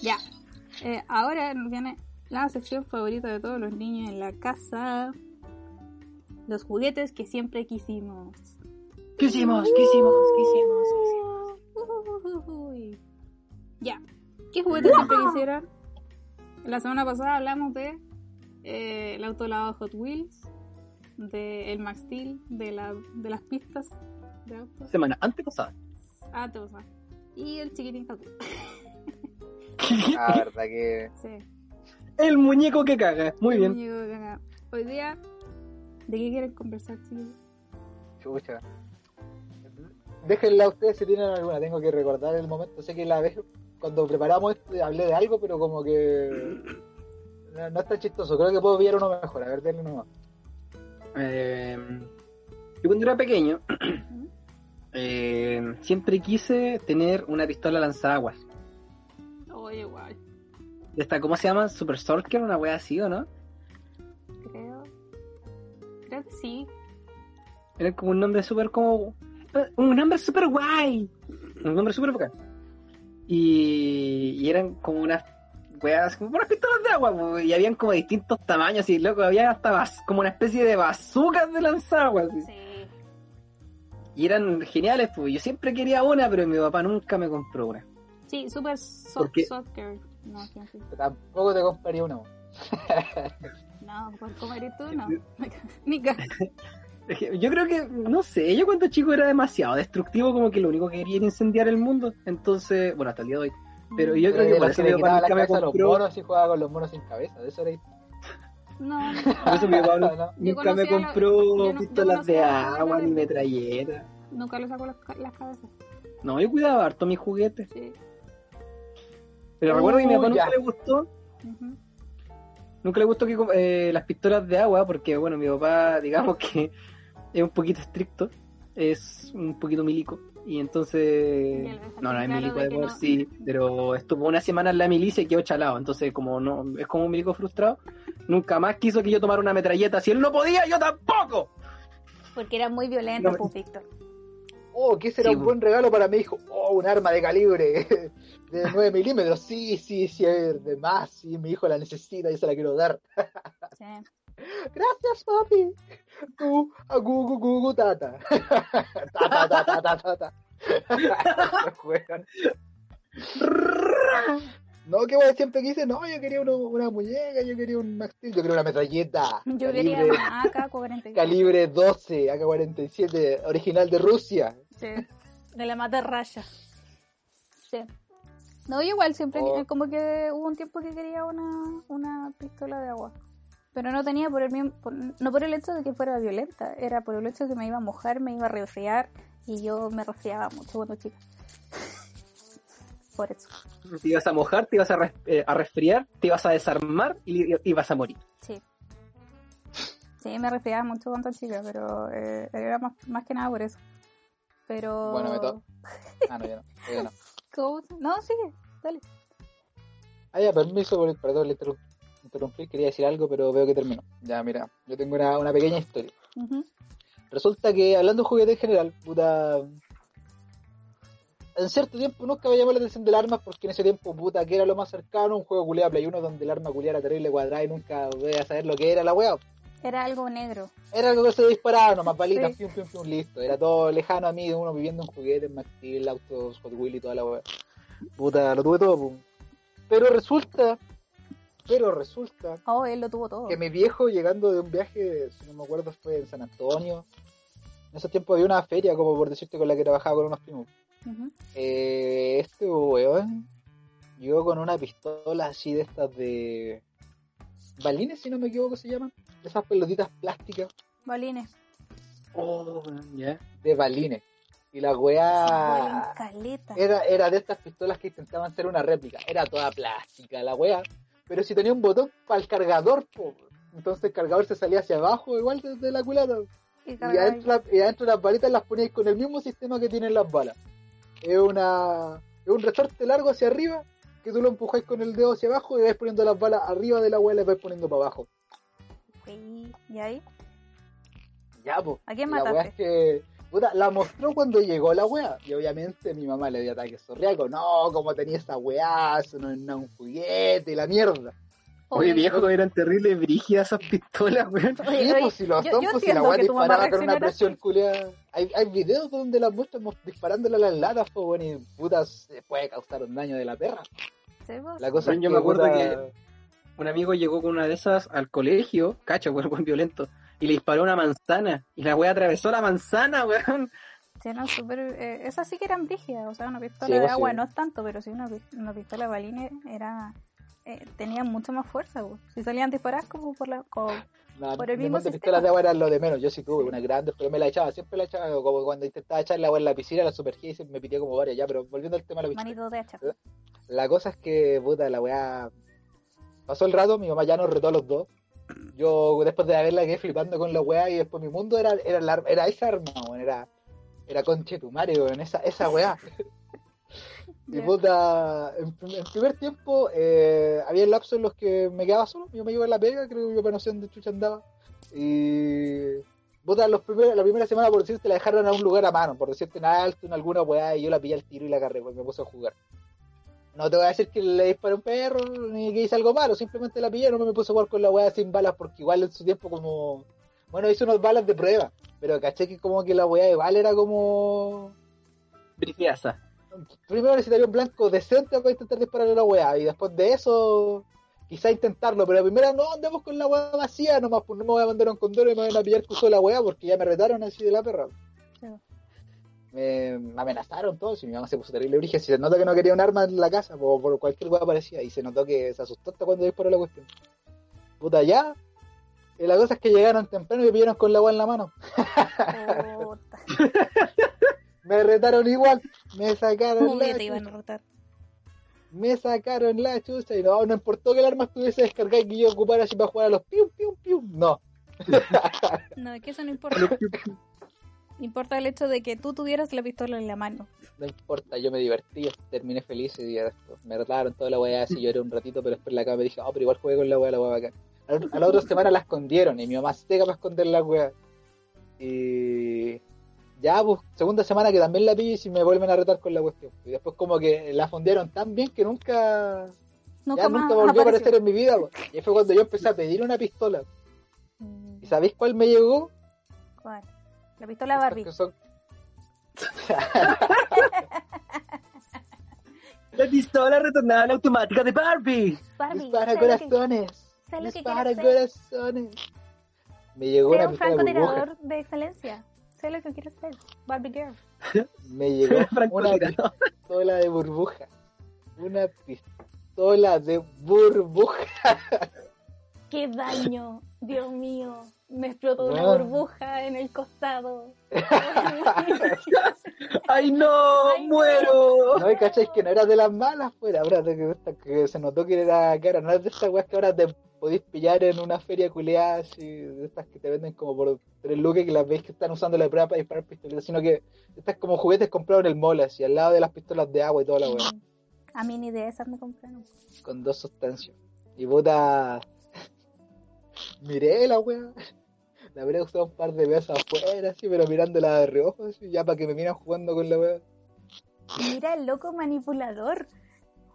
Ya. Eh, ahora viene la sección favorita de todos los niños en la casa. Los juguetes que siempre quisimos. ¿Qué hicimos? ¿Qué hicimos? ¿Qué hicimos? ¿Qué hicimos? Uy. Ya. ¿Qué juguetes siempre quisieran? La semana pasada hablamos de eh, el auto lavado Hot Wheels, de el Max Steel, de, la, de las pistas de autos. Semana antepasada. Ah, te. Y el chiquitín Hot Wheels. Ah, verdad que. Sí. El muñeco que caga. Muy El bien. muñeco de caca. Hoy día, ¿de qué quieren conversar, chicos? Chucha. Déjenla a ustedes si tienen alguna. Tengo que recordar el momento. Sé que la vez cuando preparamos esto hablé de algo, pero como que. No, no está chistoso. Creo que puedo pillar uno mejor. A ver, denle uno más. Eh, yo cuando era pequeño, eh, siempre quise tener una pistola lanzaguas. Oye, De esta, ¿cómo se llama? Super Stalker, una wea así, ¿o no? creo. Creo que sí. Era como un nombre súper como... un nombre súper guay. Un nombre súper bacán. Y, y eran como unas weas, como unas pistolas de agua, y habían como distintos tamaños, y loco, había hasta bas- como una especie de bazookas de lanzaguas. Sí. Y eran geniales, pues. Yo siempre quería una, pero mi papá nunca me compró una. Sí, super so ¿Por qué? soccer. No. Tampoco te compraría uno. No, ¿por cómo eres tú? No. Que Yo creo que, no sé, yo cuando chico era demasiado destructivo, como que lo único que quería era incendiar el mundo. Entonces, bueno, hasta el día de hoy. Pero yo creo que por eso que papá quitaba la nunca me cabeza a los compró. monos y jugaba con los monos sin cabeza. De eso era. No, Por eso mi papá No. nunca me compró no- pistolas de agua ni de- metralletas. nunca le saco las, ca- las cabezas. No, yo cuidaba harto mis juguetes. Sí. Pero Uh, recuerdo que a mi papá ya. nunca le gustó. Nunca le gustó que eh, las pistolas de agua, porque bueno, mi papá, digamos que es un poquito estricto, es un poquito milico. Y entonces. No, no es milico de por no- sí, pero estuvo una semana en la milicia y quedó chalado. Entonces, como no es como un milico frustrado, nunca más quiso que yo tomara una metralleta. Si él no podía, yo tampoco. Porque era muy violento, No, pues, Víctor. Oh, que ese era Sí, un buen regalo para mi hijo. Oh, un arma de calibre de 9 milímetros. Sí, sí, sí, de más. Sí, mi hijo la necesita y se la quiero dar. Sí. Gracias, papi. Gu, a gu, gu, gu, gu, tata. Tata, tata, tata, tata. No, que bueno, siempre quise, no, yo quería uno- una muñeca, yo quería un Max Steel, yo quería una metralleta. Yo quería calibre, una AK-47. calibre 12, AK-47, original de Rusia. Sí. De la mata raya. Sí. No, yo igual siempre, Oh. como que hubo un tiempo que quería una, una pistola de agua. Pero no tenía por el mismo, por- no por el hecho de que fuera violenta, era por el hecho de que me iba a mojar, me iba a resfriar y yo me resfriaba mucho cuando chica. Por eso, Te ibas a mojar, te ibas a, res- eh, a resfriar, te ibas a desarmar y y ibas a morir. sí. Sí, me resfriaba mucho cuando chica, pero eh, era más, más que nada por eso. Pero... Bueno, me to- Ah, no, ya no, ya no. ¿Cómo? No, sigue, dale. Ah, ya, permiso, por, perdón, le interrum- interrumpí, quería decir algo, pero veo que terminó. Ya, mira, yo tengo una, una pequeña historia. Ujú. Resulta que, hablando de juguete en general, puta... En cierto tiempo nunca me llamó la atención del arma porque en ese tiempo, puta, que era lo más cercano, un juego culiado Play 1 donde el arma culiada era terrible cuadrada y nunca voy a saber lo que era la weá. Era algo negro. Era algo que se disparaba, nomás balitas, Sí. pium, pium, pium, listo. Era todo lejano a mí, uno viviendo en juguetes, Max Steel, autos, Hot Wheels y toda la weá. Puta, lo tuve todo, pum. Pero resulta, pero resulta Oh, él lo tuvo todo. que mi viejo llegando de un viaje, si no me acuerdo, fue en San Antonio. En ese tiempo había una feria, como por decirte, con la que trabajaba con unos primos. Eh, este weón llegó con una pistola así de estas de. balines, si no me equivoco, se llaman. Esas pelotitas plásticas Balines. Oh, ya. de balines. Y la weá. Era, era de estas pistolas que intentaban ser una réplica. Era toda plástica la weá. Pero si tenía un botón para el cargador, po. Entonces el cargador se salía hacia abajo, igual desde la culata. Y Y adentro, la- y adentro las balitas las poníais con el mismo sistema que tienen las balas. Es una es un resorte largo hacia arriba que tú lo empujáis con el dedo hacia abajo y vais poniendo las balas arriba de la hueá y las vais poniendo para abajo. ¿Y ahí? Ya, pues. ¿A quién La weá mataste? es que puta, la mostró cuando llegó la weá. Y obviamente mi mamá le dio ataque sorriaco. No, como tenía esa weá, eso no es nada un juguete y la mierda. Oye, viejo, eran terribles brígidas esas pistolas, weón. Oye, Sí, oye, pues si lo yo- son, yo pues si la weá disparaba con una presión así. culiada. Hay, hay videos donde las muestran disparándole a las latas, pues bueno, y putas se puede causar un daño de la perra. Sí, pues. La cosa Bueno, es yo que, me acuerdo puta, que- Un amigo llegó con una de esas al colegio, cacho, weón, buen violento, y le disparó una manzana. Y la weá atravesó la manzana, weón. Sí, no, súper. Eh, esas sí que eran brígidas. O sea, una pistola Sí, de pues, agua sí. no es tanto, pero sí una, una pistola de balines era. Eh, tenía mucho más fuerza, pues. Si salían disparadas como por la. como- Por el mi mismo pistolas de agua eran lo de menos. Yo sí tuve una grande, pero me la echaba, siempre la echaba. Como cuando intentaba echar la agua en la piscina, la sumergía y se me pitió como varias ya. Pero volviendo al tema de la piscina. manito de hacha. La cosa es que, puta, la weá. Pasó el rato, mi mamá ya nos retó a los dos. Yo, después de haberla, quedé flipando con la weá y después mi mundo era, era, la- era esa arma. Era, era conche tu madre. Esa, esa weá. Y Ya. puta, en, en primer tiempo eh, había lapsos en los que me quedaba solo, yo me iba a la pega, creo que mi papá no sé dónde chucha andaba. Y Puta, los primeros, la primera semana, por decirte, la dejaron a un lugar a mano, por decirte en alto, en alguna weá, y yo la pillé al tiro y la agarré, porque me puse a jugar. No te voy a decir que le disparé a un perro, ni que hice algo malo, simplemente la pillé, no me puse a jugar con la weá sin balas, porque igual en su tiempo como... Bueno, hice unas balas de prueba, pero caché que como que la weá de bala era como... Brifiasa. Primero necesitaría un blanco decente para intentar dispararle a la weá, y después de eso quizá intentarlo, pero la primera no andemos con la weá vacía, nomás pues no me voy a mandar un condoro y me van a pillar que uso la weá porque ya me retaron así de la perra. Sí. Me amenazaron todos y mi mamá se puso terrible origen. Si se nota que no quería un arma en la casa, por, por cualquier weá parecía, y se notó que se asustó hasta cuando disparó la cuestión. Puta ya. Y la cosa es que llegaron temprano y me pillaron con la weá en la mano. Puta. Me retaron igual, me sacaron ¿Cómo que la te iban a rotar? me sacaron la chucha y no, no importó que el arma estuviese descargada y que yo ocupara así para jugar a los pium pium pium, no. No, es que eso no importa. Importa el hecho de que tú tuvieras la pistola en la mano. No importa, yo me divertí, terminé feliz y día. Me retaron toda la weá así, lloré un ratito, pero después la cama me dije, oh, pero igual jugué con la weá, la weá bacán. A la- a la otra semana la escondieron y mi mamá se para esconder la weá. Y ya, pues, segunda semana que también la pillo y si me vuelven a retar con la cuestión. Y después como que la fondearon tan bien que nunca, Nunca ya nunca volvió a aparecer en mi vida. pues. Y fue cuando yo empecé a pedir una pistola. Mm, ¿Y sabéis cuál me llegó? ¿Cuál? La pistola Barbie. Son- La pistola retornada automática de Barbie. Barbie, Dispara corazones. que Dispara corazones. Me llegó Sé una un francotirador de excelencia. Sé lo que quieres ser. Barbie Girl. Me llegó una pistola de burbuja. Una pistola de burbuja. ¡Qué daño! Dios mío. Me explotó una burbuja en el costado. ¡Ay no! Ay. ¡Muero! No, y cacháis que no era de las malas, fuera. Ahora que, que se notó que era cara. No es de estas weas que ahora te podéis pillar en una feria culeada así, de estas que te venden como por tres lucas que las veis que están usando la prueba para disparar pistoletas, sino que estas como juguetes comprados en el mall, así, al lado de las pistolas de agua y toda la wea. A mí ni de esas me compraron. con dos sustancias. Y puta. Miré la wea. La habría usado un par de veces afuera, así, pero mirándola de reojo, así, ya para que me miran jugando con la wea. Mira el loco manipulador.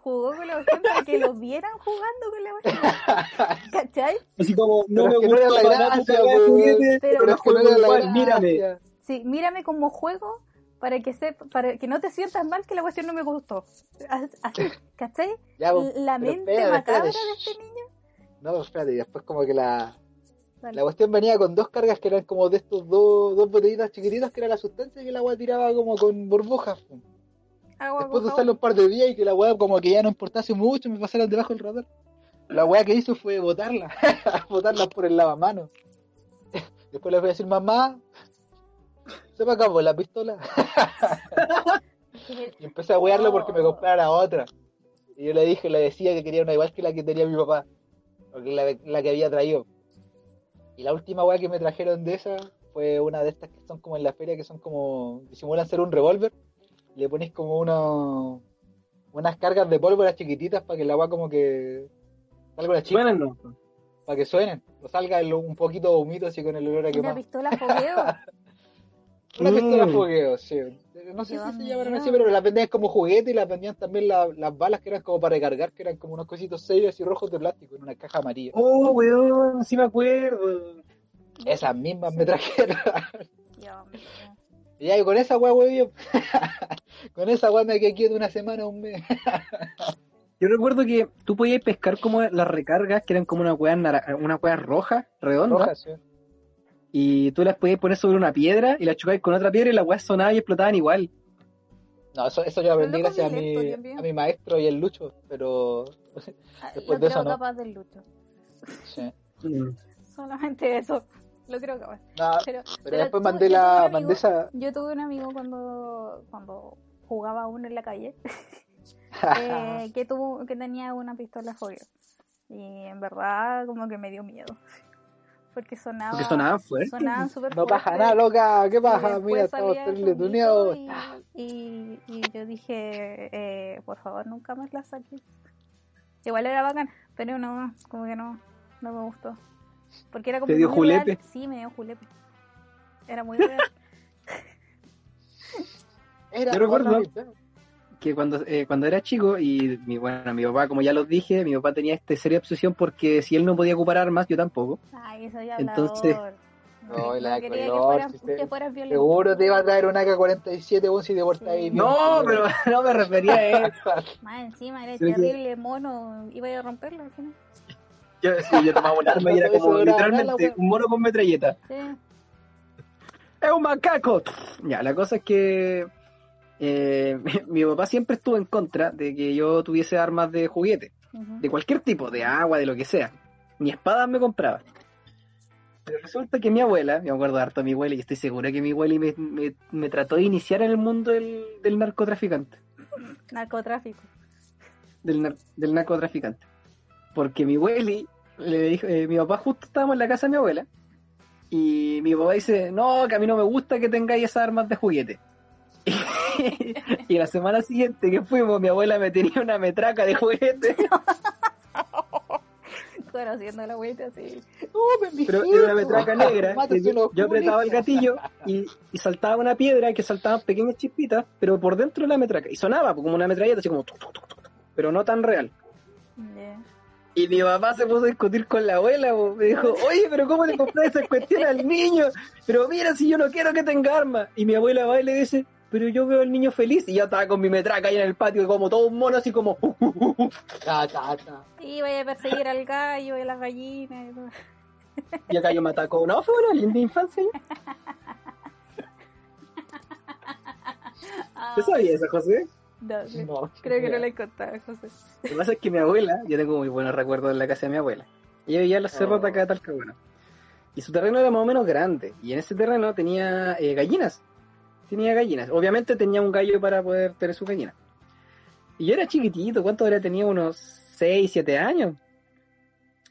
Jugó con la cuestión para que lo vieran jugando con la cuestión. ¿Cachai? Así como, no Pero me no gusta la gracia, juguete, Pero- Pero es que no era la igual, mírame. gracia. Sí, mírame como juego para que sepa, para que no te sientas mal que la cuestión no me gustó. As- Así, ¿cachai? Ya, pues, La mente espérate, macabra espérate. de este niño. No, pues, espérate, y después como que la, la cuestión venía con dos cargas que eran como de estos dos, dos botellitas chiquititas que era la sustancia que la weá tiraba como con burbujas. Agua, Después de usarlo un par de días y que la weá como que ya no importase mucho, me pasaron debajo del radar. La weá que hizo fue botarla, botarla por el lavamanos. Después le voy a decir, mamá, se me acabó la pistola. Y empecé a wearlo porque me comprara otra. Y yo le dije, le decía que quería una igual que la que tenía mi papá. La, la que había traído. Y la última weá que me trajeron de esa fue una de estas que son como en la feria, que son como, disimulan ser un revólver. Le pones como uno, unas cargas de pólvora chiquititas para que la weá como que salga la chica, no. para que suenen. O salga el- un poquito humito así con el olor a Una quemado. pistola fogueo. Una pistola Mm. fogueo, sí. No sé Dios si se llamaron así, pero las vendían como juguete y las vendían también la- las balas que eran como para recargar, que eran como unos cositos serios y rojos de plástico en una caja amarilla. Oh, weón, sí me acuerdo. Esas mismas me trajeron. Dios mío. Y ya, y con esa weá, weón, con esa weá me quedé quieto una semana, un mes. Yo recuerdo que tú podías pescar como las recargas, que eran como una weá, nara- una weá roja, redonda, sí. y tú las podías poner sobre una piedra y las chocabas con otra piedra y las weas sonaban y explotaban igual. No, eso, eso yo lo aprendí gracias a mi, a mi maestro y el Lucho, pero Ah, Después de eso, no. capaz del lucho. sí. Solamente eso. Lo creo capaz. No, Pero, pero después tú- mandé yo tuve un la, amigo- mandé esa, Yo tuve un amigo cuando, cuando jugaba uno en la calle eh, que tuvo que tenía una pistola fogueo. Y en verdad como que me dio miedo. Porque sonaba Porque sonaban fuerte. sonaban súper no pasa nada, loca, ¿qué pasa? Mira, estamos tuneados. Y, y, y yo dije, eh, por favor, nunca más la saques. Igual era bacán, pero no, como que no, no me gustó. Porque era como ¿Te dio muy real. julepe? Sí, me dio julepe. Era muy real. Era Yo recuerdo- que cuando, eh, cuando era chico y mi, bueno, mi papá, como ya los dije, mi papá tenía este seria obsesión porque si él no podía ocupar armas, yo tampoco. Ay, soy Entonces- hablador. No, la No quería que color, fueras, si te- que fueras violento. Seguro te iba a traer una AK-47 vos si te portáis bien. No, pero no me refería a él. Más encima, que- terrible mono. Iba a romperlo al final. Yo, sí, yo tomaba un arma y era como literalmente un mono con metralleta. Sí. ¡Es un macaco! Ya, la cosa es que eh, mi, mi papá siempre estuvo en contra de que yo tuviese armas de juguete, de cualquier tipo, de agua, de lo que sea. Ni espadas me compraba. Pero resulta que mi abuela, me acuerdo harto de mi abuela y estoy segura que mi abuela me, me- me trató de iniciar en el mundo del, del narcotraficante. Narcotráfico. Del, nar- del narcotraficante. Porque mi abueli, le dijo, eh, mi papá justo estábamos en la casa de mi abuela y mi papá dice, no, que a mí no me gusta que tengáis esas armas de juguete. y la semana siguiente que fuimos, mi abuela me tenía una metraca de juguete, Conociendo a la vuelta así. pero era una metraca negra. Que yo apretaba el gatillo y, y saltaba una piedra que saltaban pequeñas chispitas, pero por dentro de la metraca. Y sonaba como una metralleta, así como... tuc, tuc, tuc, tuc, pero no tan real. Y mi papá se puso a discutir con la abuela, po. me dijo, oye, pero ¿cómo le compras esa cuestión al niño? Pero mira, si yo no quiero que tenga armas. Y mi abuela va y le dice, pero yo veo al niño feliz. Y yo estaba con mi metraca ahí en el patio, como todo un mono, así como... Ta, ta, ta. Y vaya a perseguir al gallo y a las gallinas y todo. Y acá yo me atacó. No, fue una linda infancia. ¿Tú sabías eso, José? No, sí. No, Creo que no le he contado, José. Lo que pasa es que mi abuela, yo tengo muy buenos recuerdos en la casa de mi abuela. Ella vivía en los cerros Oh. de acá de Talcahuano. Y su terreno era más o menos grande. Y en ese terreno tenía eh, gallinas. Tenía gallinas. Obviamente tenía un gallo para poder tener su gallina. Y yo era chiquitito, ¿cuánto habría tenido? Unos 6, 7 años.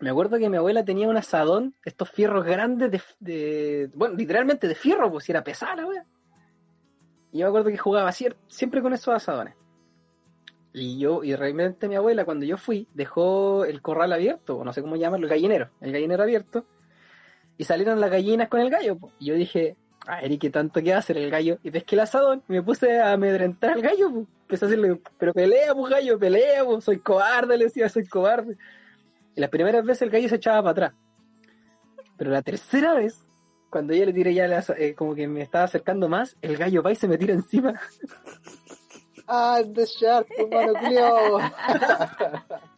Me acuerdo que mi abuela tenía un asadón, estos fierros grandes de, de- bueno, literalmente de fierro, pues si era pesada la wea. Y yo me acuerdo que jugaba siempre con esos asadones. Y yo, y realmente mi abuela, cuando yo fui, dejó el corral abierto, o no sé cómo llamarlo, el gallinero, el gallinero abierto, y salieron las gallinas con el gallo. po. Y yo dije, a ver, ¿y qué tanto que hacer el gallo? Y pesqué el asadón me puse a amedrentar al gallo. po. Empecé a decirle, pero pelea, pues gallo, pelea, pues, soy cobarde, le decía, soy cobarde. Y las primeras veces el gallo se echaba para atrás. Pero la tercera vez, cuando yo le tiré ya las- eh, como que me estaba acercando más, el gallo va y se me tira encima. Ah, The Shark.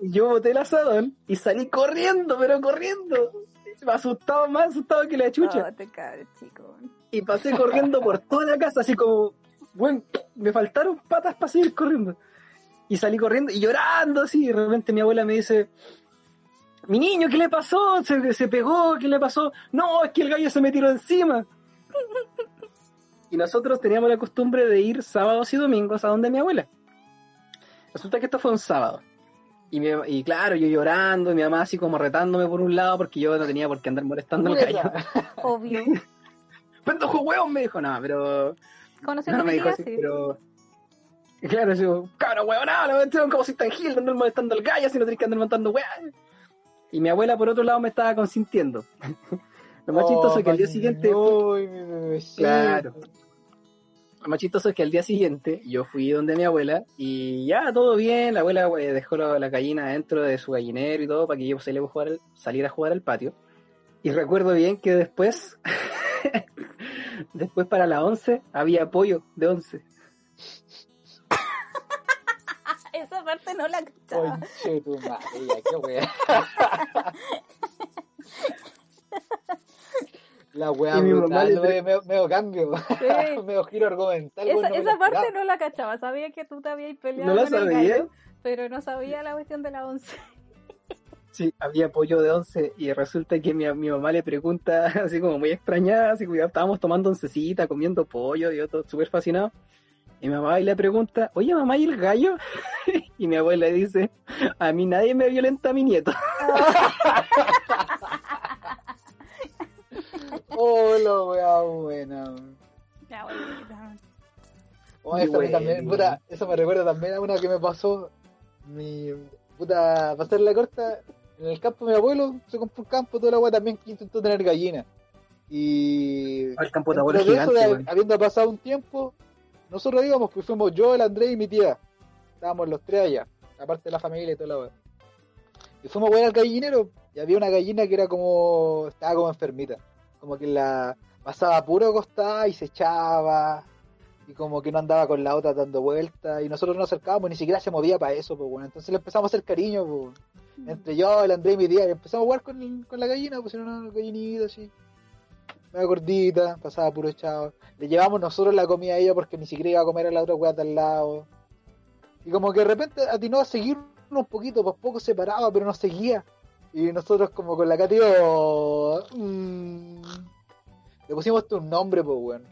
Y yo boté el asadón y salí corriendo, pero corriendo. Me asustaba más asustado que la chucha. Oh, te cabrón, chico. Y pasé corriendo por toda la casa, así como, bueno, me faltaron patas para seguir corriendo. Y salí corriendo y llorando así. Y de repente mi abuela me dice, mi niño, ¿qué le pasó? ¿Se, se pegó? ¿Qué le pasó? No, es que el gallo se me tiró encima. Y nosotros teníamos la costumbre de ir sábados y domingos a donde mi abuela. Resulta que esto fue un sábado. Y, mi- y claro, yo llorando, y mi mamá así como retándome por un lado porque yo no tenía por qué andar molestando al gallo. Obvio. ¡Pendejo hueón! Me dijo, no, pero. Conociendo No me dijo así, sí. pero. Y Claro, yo, cabrón, hueón, no, como si tan gil, andar molestando al gallo, si no tenés que andar montando weón. Y mi abuela, por otro lado, me estaba consintiendo. Lo más chistoso es que al día siguiente. Uy, mi bebecito. Claro. Lo más chistoso es que al día siguiente yo fui donde mi abuela y ya todo bien. La abuela eh, dejó la, la gallina dentro de su gallinero y todo para que yo saliera a jugar al- saliera a jugar al patio. Y recuerdo bien que después, después para la 11 había pollo de 11. Esa parte no la cachaba. Conche tu madre, qué wea. La Y mamá brutal, le pre- medio, cambio, Sí. medio giro argumental. Esa, no me parte esperaba. no la cachaba. Sabía que tú te habías peleado ¿No la con el sabía? gallo, pero no sabía la cuestión de la once. Sí, había pollo de 11 y resulta que mi, mi mamá le pregunta, así como muy extrañada, así que estábamos tomando oncecita, comiendo pollo, yo todo súper fascinado. Y mi mamá y le pregunta, oye mamá, ¿y el gallo? y mi abuela dice, a mí nadie me violenta a mi nieto. Oh, la wea buena. Oh, eso, a mí Bueno. también, puta, eso me recuerda también a una que me pasó. Mi puta, para hacer la corta, en el campo de mi abuelo se compró un campo, toda la wea también que intentó tener gallina. Y El campo de eso, gigante, de- weón. habiendo pasado un tiempo, nosotros íbamos, pues fuimos yo, el Andrés y mi tía. Estábamos los tres allá, aparte de la familia y toda la weá. Y fuimos a ver al gallinero y había una gallina que era como. estaba como enfermita. Como que la pasaba puro acostada y se echaba. Y como que no andaba con la otra dando vueltas. Y nosotros nos acercábamos, ni siquiera se movía para eso, pues bueno. Entonces le empezamos a hacer cariño, pues. Entre yo, el Andrés y mi tía, y empezamos a jugar con, con la gallina, pues era una gallinita así. Media gordita, pasaba puro echado. Le llevamos nosotros la comida a ella porque ni siquiera iba a comer a la otra weá de al lado. Y como que de repente atinó a seguirnos un poquito, pues poco se paraba, pero nos seguía. Y nosotros como con la Katy, oh, mm, le pusimos un nombre, pues weón.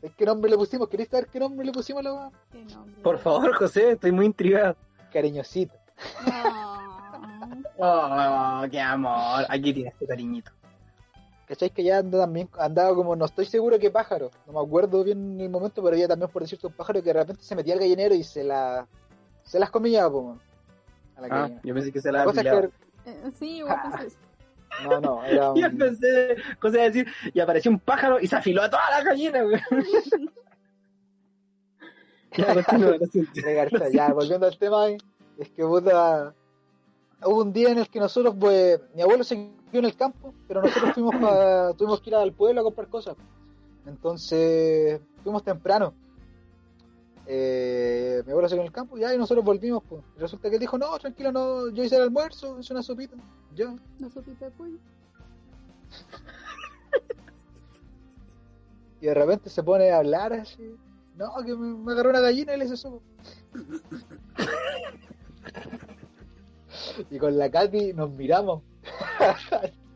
¿Es qué nombre le pusimos? ¿Queréis saber qué nombre le pusimos a la nombre. Por favor, José, estoy muy intrigado. Cariñosito. Oh, qué amor. Aquí tienes tu cariñito. ¿Cachai? Que ya anda también, andaba como, no estoy seguro qué pájaro, no me acuerdo bien el momento, pero ya también por decirte un pájaro que de repente se metía al gallinero y se la se las comía, po, man, a la Ah, gallina. yo pensé que se la La cosa es que, Sí, igual pensé eso. no, no, era Yo un, pensé, José iba a decir, y apareció un pájaro y se afiló a toda la gallina, güey. ya, continúa, lo siento. Ya, volviendo al tema, eh, es que puta, hubo un día en el que nosotros, pues, mi abuelo se quedó en el campo, pero nosotros fuimos pa- tuvimos que ir al pueblo a comprar cosas. Entonces, fuimos temprano. Eh, mi abuelo se quedó en el campo ya, y nosotros volvimos. Pues. Resulta que él dijo, no, tranquilo, no, yo hice el almuerzo, hice una sopita. Yo. Una sopita de pollo. Y de repente se pone a hablar así. No, que me, me agarró una gallina y le hice sopa. y con la Katy nos miramos.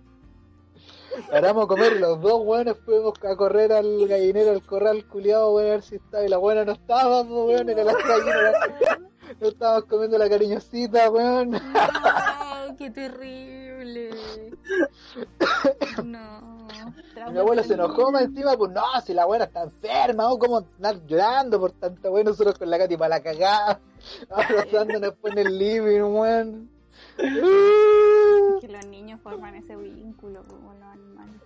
Paramos a comer los dos buenos fuimos a correr al gallinero, al corral culiado, weón, a ver si estaba. Y la buena no estaba, weón, era la gallina. No estábamos comiendo la cariñosita, weón. No, qué terrible. No. Mi abuelo se enojó más encima, pues no, si la buena está enferma, ¿no? ¿cómo andar llorando por tanta buena? Nosotros con la Katy para la cagada, abrazándonos después en el living, weón. Que los niños forman ese vínculo con los animales.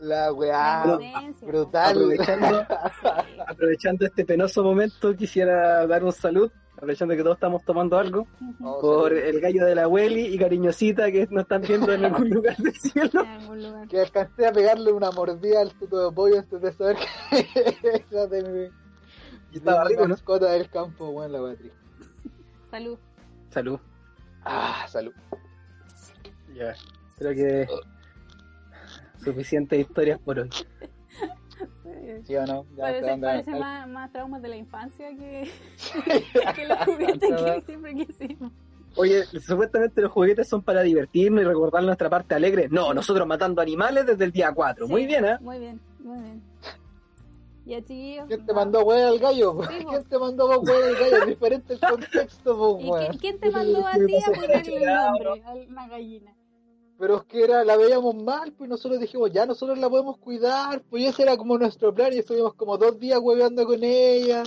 La weá, brutal. Aprovechando, aprovechando este penoso momento, quisiera dar un salud, aprovechando que todos estamos tomando algo. Oh, por salud. el gallo de la abueli y cariñosita que nos están viendo en algún lugar del cielo. Lugar. Que alcancé a pegarle una mordida al tuto de pollo antes de saber que era de mi, Y estaba mascota del campo, weón, la weá. Salud. Salud. Ah, salud. Ya. Creo que suficientes historias por hoy. Sí. ¿Sí o no? Ya Parece, anda- parece más, más traumas de la infancia que, que los juguetes que siempre quisimos. Oye, supuestamente los juguetes son para divertirnos y recordar nuestra parte alegre. No, nosotros matando animales desde el día 4. Muy bien, ¿eh? Muy bien, muy bien. Ya, chiquillos. ¿Quién te va. mandó weá al gallo? Sí. ¿Quién te mandó weá al gallo? Diferente el contexto, po, ¿Y quién, quién te mandó a ti a ponerle el nombre a una gallina? Pero es que era, la veíamos mal, pues nosotros dijimos, ya nosotros la podemos cuidar, pues y ese era como nuestro plan, y estuvimos como dos días hueveando con ella.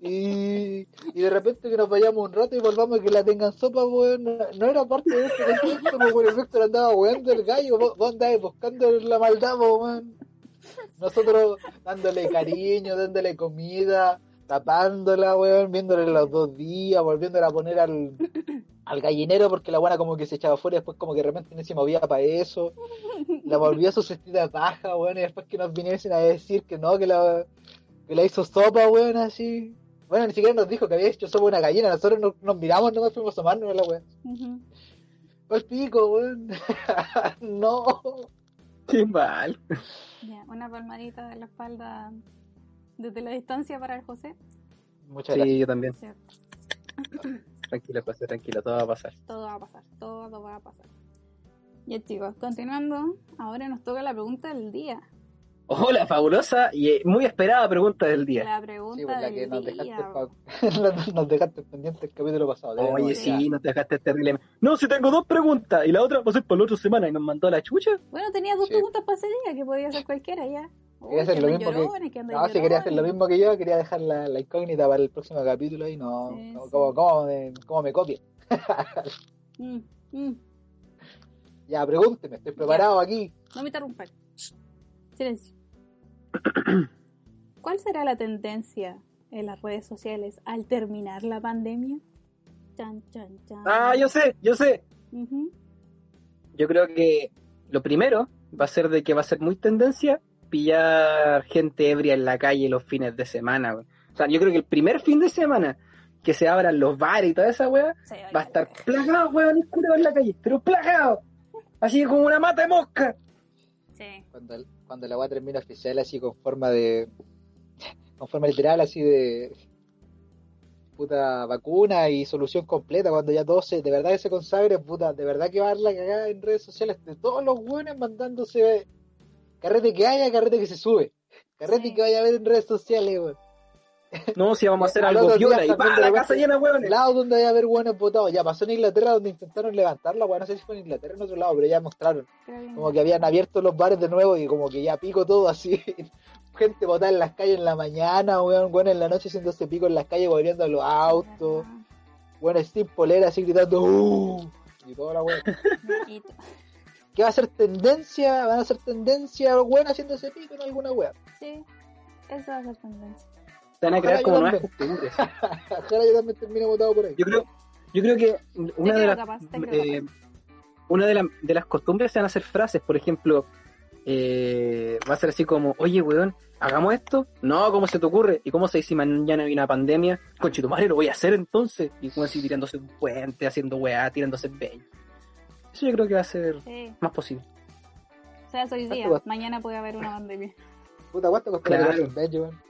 Y, y de repente que nos vayamos un rato y volvamos a que la tengan sopa, weón, no, no era parte de este contexto, pues weón, el Víctor andaba hueando el gallo, vos, vos andabas buscando la maldad, pues, weón. Nosotros dándole cariño, dándole comida, tapándola, weón, viéndole los dos días, volviéndola a poner al, al gallinero porque la buena como que se echaba fuera y después como que de repente no se movía para eso. La volvió a su cestita de paja, weón, y después que nos viniesen a decir que no, que la, que la hizo sopa, weón, así. Bueno, ni siquiera nos dijo que había hecho sopa una gallina, nosotros nos, nos miramos, no nos fuimos a asomarnos a la weón. Ujú. Al pico, weón. no. Qué mal. Ya, una palmadita de la espalda desde la distancia para el José. Muchas gracias. Sí, yo también. Tranquilo, José, tranquilo, todo va a pasar. Todo va a pasar, todo va a pasar. Ya chicos, continuando, ahora nos toca la pregunta del día. Hola, fabulosa y eh, muy esperada pregunta del día. La Sí, pregunta pues la del que nos día. dejaste, pa- nos dejaste pendiente el capítulo pasado. Oye, sí, nos dejaste terrible. No, si tengo dos preguntas y la otra va a ser para la otra semana y nos mandó la chucha. Bueno, tenía dos Sí. preguntas para ese día, que podía ser cualquiera ya. Quería hacer que lo mismo que- llorones, que No, si quería hacer lo llorones. mismo que yo, quería dejar la, la incógnita para el próximo capítulo y no, Sí, no como me, como me copia. Mm, mm. Ya, pregúnteme, estoy preparado aquí. No me interrumpan. Silencio. ¿Cuál será la tendencia en las redes sociales al terminar la pandemia? Chan, chan, chan. Ah, yo sé, yo sé. Yo creo que lo primero va a ser de que va a ser muy tendencia pillar gente ebria en la calle los fines de semana, güey. O sea, yo creo que el primer fin de semana que se abran los bares y toda esa weá, Sí, va a estar plagado, weón, en la calle, pero plagado. Así como una mata de mosca. Sí. Cuando, cuando la weá termina oficial así con forma de. con forma literal así de. puta vacuna y solución completa, cuando ya todo se, de verdad que se consagre, puta, de verdad que va a dar la cagada en redes sociales de todos los buenos mandándose carrete que haya, carrete que se sube. Carrete Sí. que vaya a ver en redes sociales, weón. No, si vamos a hacer Al algo viola y también pa, de la casa llena, weón. lados donde a haber buenos votados. Ya pasó en Inglaterra donde intentaron levantarla, weón, no sé si fue en Inglaterra o en otro lado, pero ya mostraron. Como que habían abierto los bares de nuevo y como que ya pico todo así. Gente botada en las calles en la mañana, weón, weón en la noche haciéndose pico en las calles, volviendo a los autos, weón sin polera así gritando ¡Uh! y toda la t- ¿Qué va a ser tendencia? Van a ser tendencia, weón, haciéndose pico en alguna weón. Sí, eso va a ser tendencia. Se van a crear como yo nuevas costumbres. Ojalá yo también termine votado por ahí. Yo creo, yo creo que una Te de las capaz, te eh, una de, la- de las costumbres se van a hacer frases, por ejemplo, eh, va a ser así como, oye, weón, hagamos esto. No, ¿cómo se te ocurre? ¿Y cómo se dice si mañana viene una pandemia? Conchetumare, lo voy a hacer entonces. Y como así tirándose un puente, haciendo weá, tirándose bello. Eso yo creo que va a ser Sí. más posible. O sea, hoy día, ¿Cuánto mañana puede haber una pandemia. Puta, ¿cuánto costó Claro. la un weón?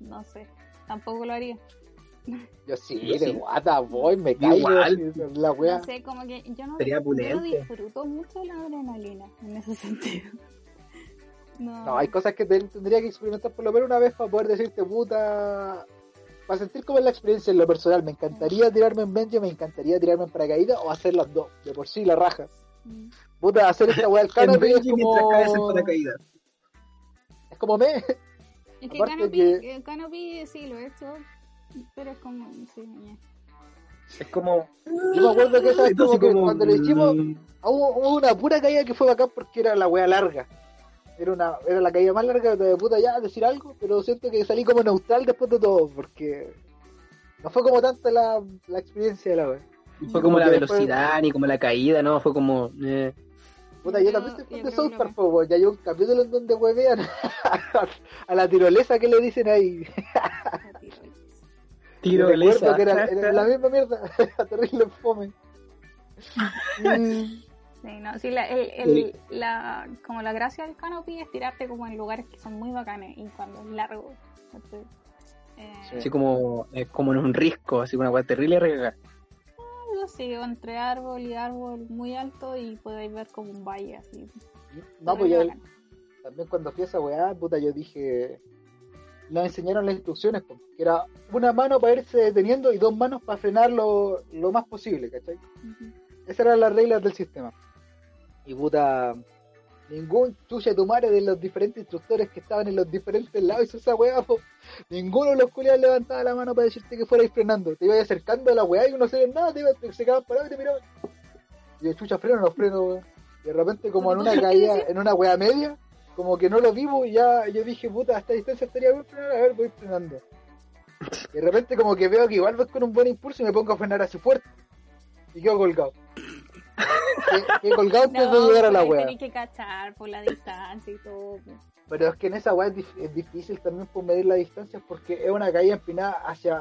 No sé, tampoco lo haría. Yo sí, Yo de sí. guata voy, me caigo. igual. así, La wea. No sé, como que yo no, Sería yo no opulente. disfruto mucho la adrenalina en ese sentido. No, No, hay cosas que te- tendría que experimentar por lo menos una vez para poder decirte, puta. Para sentir cómo es la experiencia en lo personal. Me encantaría tirarme en bench, me encantaría tirarme en paracaídas o hacer las dos. De por sí, la raja. Mm. Puta, hacer esta weá al En canopy es Benji mientras caes en como. paracaídas. Es como me. Es que Aparte Canopy, que- eh, Canopy sí lo he hecho, pero es como, sí. Es como. Yo me acuerdo que esa es Entonces, como que como, cuando lo hicimos, hubo, hubo una pura caída que fue bacán porque era la weá larga. Era una era la caída más larga de puta ya decir algo, pero siento que salí como neutral después de todo, porque no fue como tanta la, la experiencia de la weá. Fue como la después- velocidad ni como la caída, ¿no? Fue como. eh, Puta, yo Yo también soy fan de South Park, weón. ya hay un capítulo en donde huevean a la tirolesa que le dicen ahí. La tirolesa. recuerdo que era, era la misma mierda, terrible fome. Mm, Sí, no, sí, la, el, el, la, como la gracia del canopy es tirarte como en lugares que son muy bacanes y cuando es largo. entonces, eh, Así como, eh, como en un risco, así una weá terrible arriesgar. Así, entre árbol y árbol muy alto y podéis ver como un valle así. No, pues yo también cuando fui a esa weá, puta, yo dije. Nos enseñaron las instrucciones, que era una mano para irse deteniendo y dos manos para frenar lo, lo más posible, ¿cachai? Esas eran las reglas del sistema. Y puta, ningún chucha madre de los diferentes instructores que estaban en los diferentes lados hizo esa weá, po. Ninguno de los culiados levantaba la mano para decirte que fuerais frenando. Te ibas acercando a la weá y no sabían nada, te, ibas, te se quedaban parados y te miraban. Y yo, chucha, freno, no freno, weón. Y de repente, como en una caída, en una weá media, como que no lo vimos y ya yo dije, puta, a esta distancia estaría bien frenar, a ver, voy frenando. Y de repente, como que veo que igual voy con un buen impulso y me pongo a frenar así fuerte. Y quedo colgado. Que- que colgado antes de llegar a la ahí weá. tenés que cachar por la distancia y todo. pues. Pero es que en esa weá es, es difícil también por medir la distancia porque es una caída empinada hacia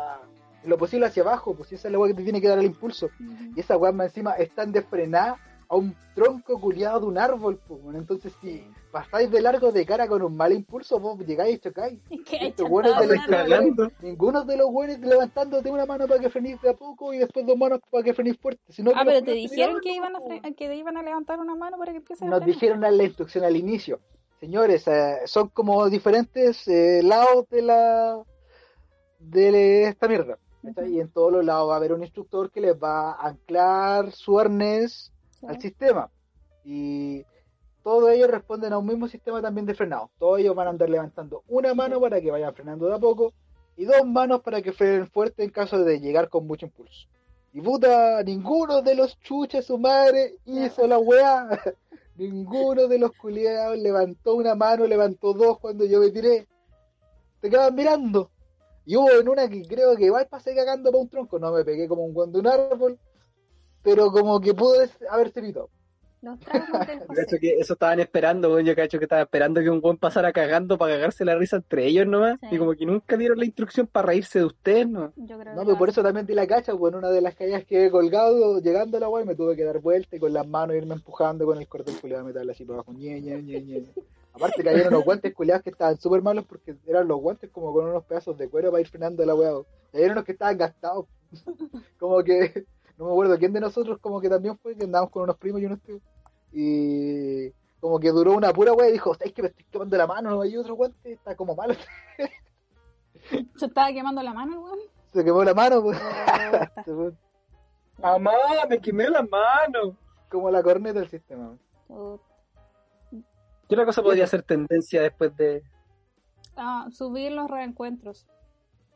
lo posible hacia abajo, pues si esa es la weá que te tiene que dar el impulso. Y esa weá más encima están de frenar a un tronco culiado de un árbol, pues. bueno, Entonces si pasáis de largo de cara con un mal impulso, vos llegáis y chocáis. Estos buenos de la. Ninguno de los buenos levantándote una mano para que frenís de a poco y después dos manos para que frenís fuerte. Sino Ah, pero te dijeron que iban a que iban a levantar una mano para que empiece a nos frenar. dijeron en la instrucción al inicio. Señores, eh, son como diferentes eh, lados de la de esta mierda. Y en todos los lados va a haber un instructor que les va a anclar su arnés Sí. al sistema. Y todos ellos responden a un mismo sistema también de frenado. Todos ellos van a andar levantando una mano para que vayan frenando de a poco y dos manos para que frenen fuerte en caso de llegar con mucho impulso. Y puta, ninguno de los chuches su madre hizo la weá. Ninguno de los culiados levantó una mano, levantó dos cuando yo me tiré. Te quedaban mirando. Y hubo en una que creo que igual pasé cagando para un tronco. No me pegué como un guante de un árbol. Pero como que pudo haberse pitado. Los del José. que eso estaban esperando, weón. Yo cacho que estaban esperando que un buen pasara cagando para cagarse la risa entre ellos nomás. Sí. Y como que nunca dieron la instrucción para reírse de ustedes, ¿no? Yo creo No, que pero por eso también di la cacha, en una de las calles que he colgado, llegando a la weá, me tuve que dar vuelta y con las manos irme empujando con el cordón culiado a meterle así para abajo. Ñe, Ñe, Ñe, Ñe. Aparte cayeron unos guantes culiados que estaban súper malos porque eran los guantes como con unos pedazos de cuero para ir frenando la. Y hay unos que estaban gastados. como que, no me acuerdo quién de nosotros como que también fue, que andábamos con unos primos y unos tíos. Y como que duró una pura weá y dijo, es que me estoy quemando la mano, no hay otro guante, está como malo. Se estaba quemando la mano, weón. Se quemó la mano, pues. Fue Mamá, me quemé la mano. como la corneta del sistema. Puta. ¿Qué otra cosa podría ser tendencia después de.? Ah, subir los reencuentros.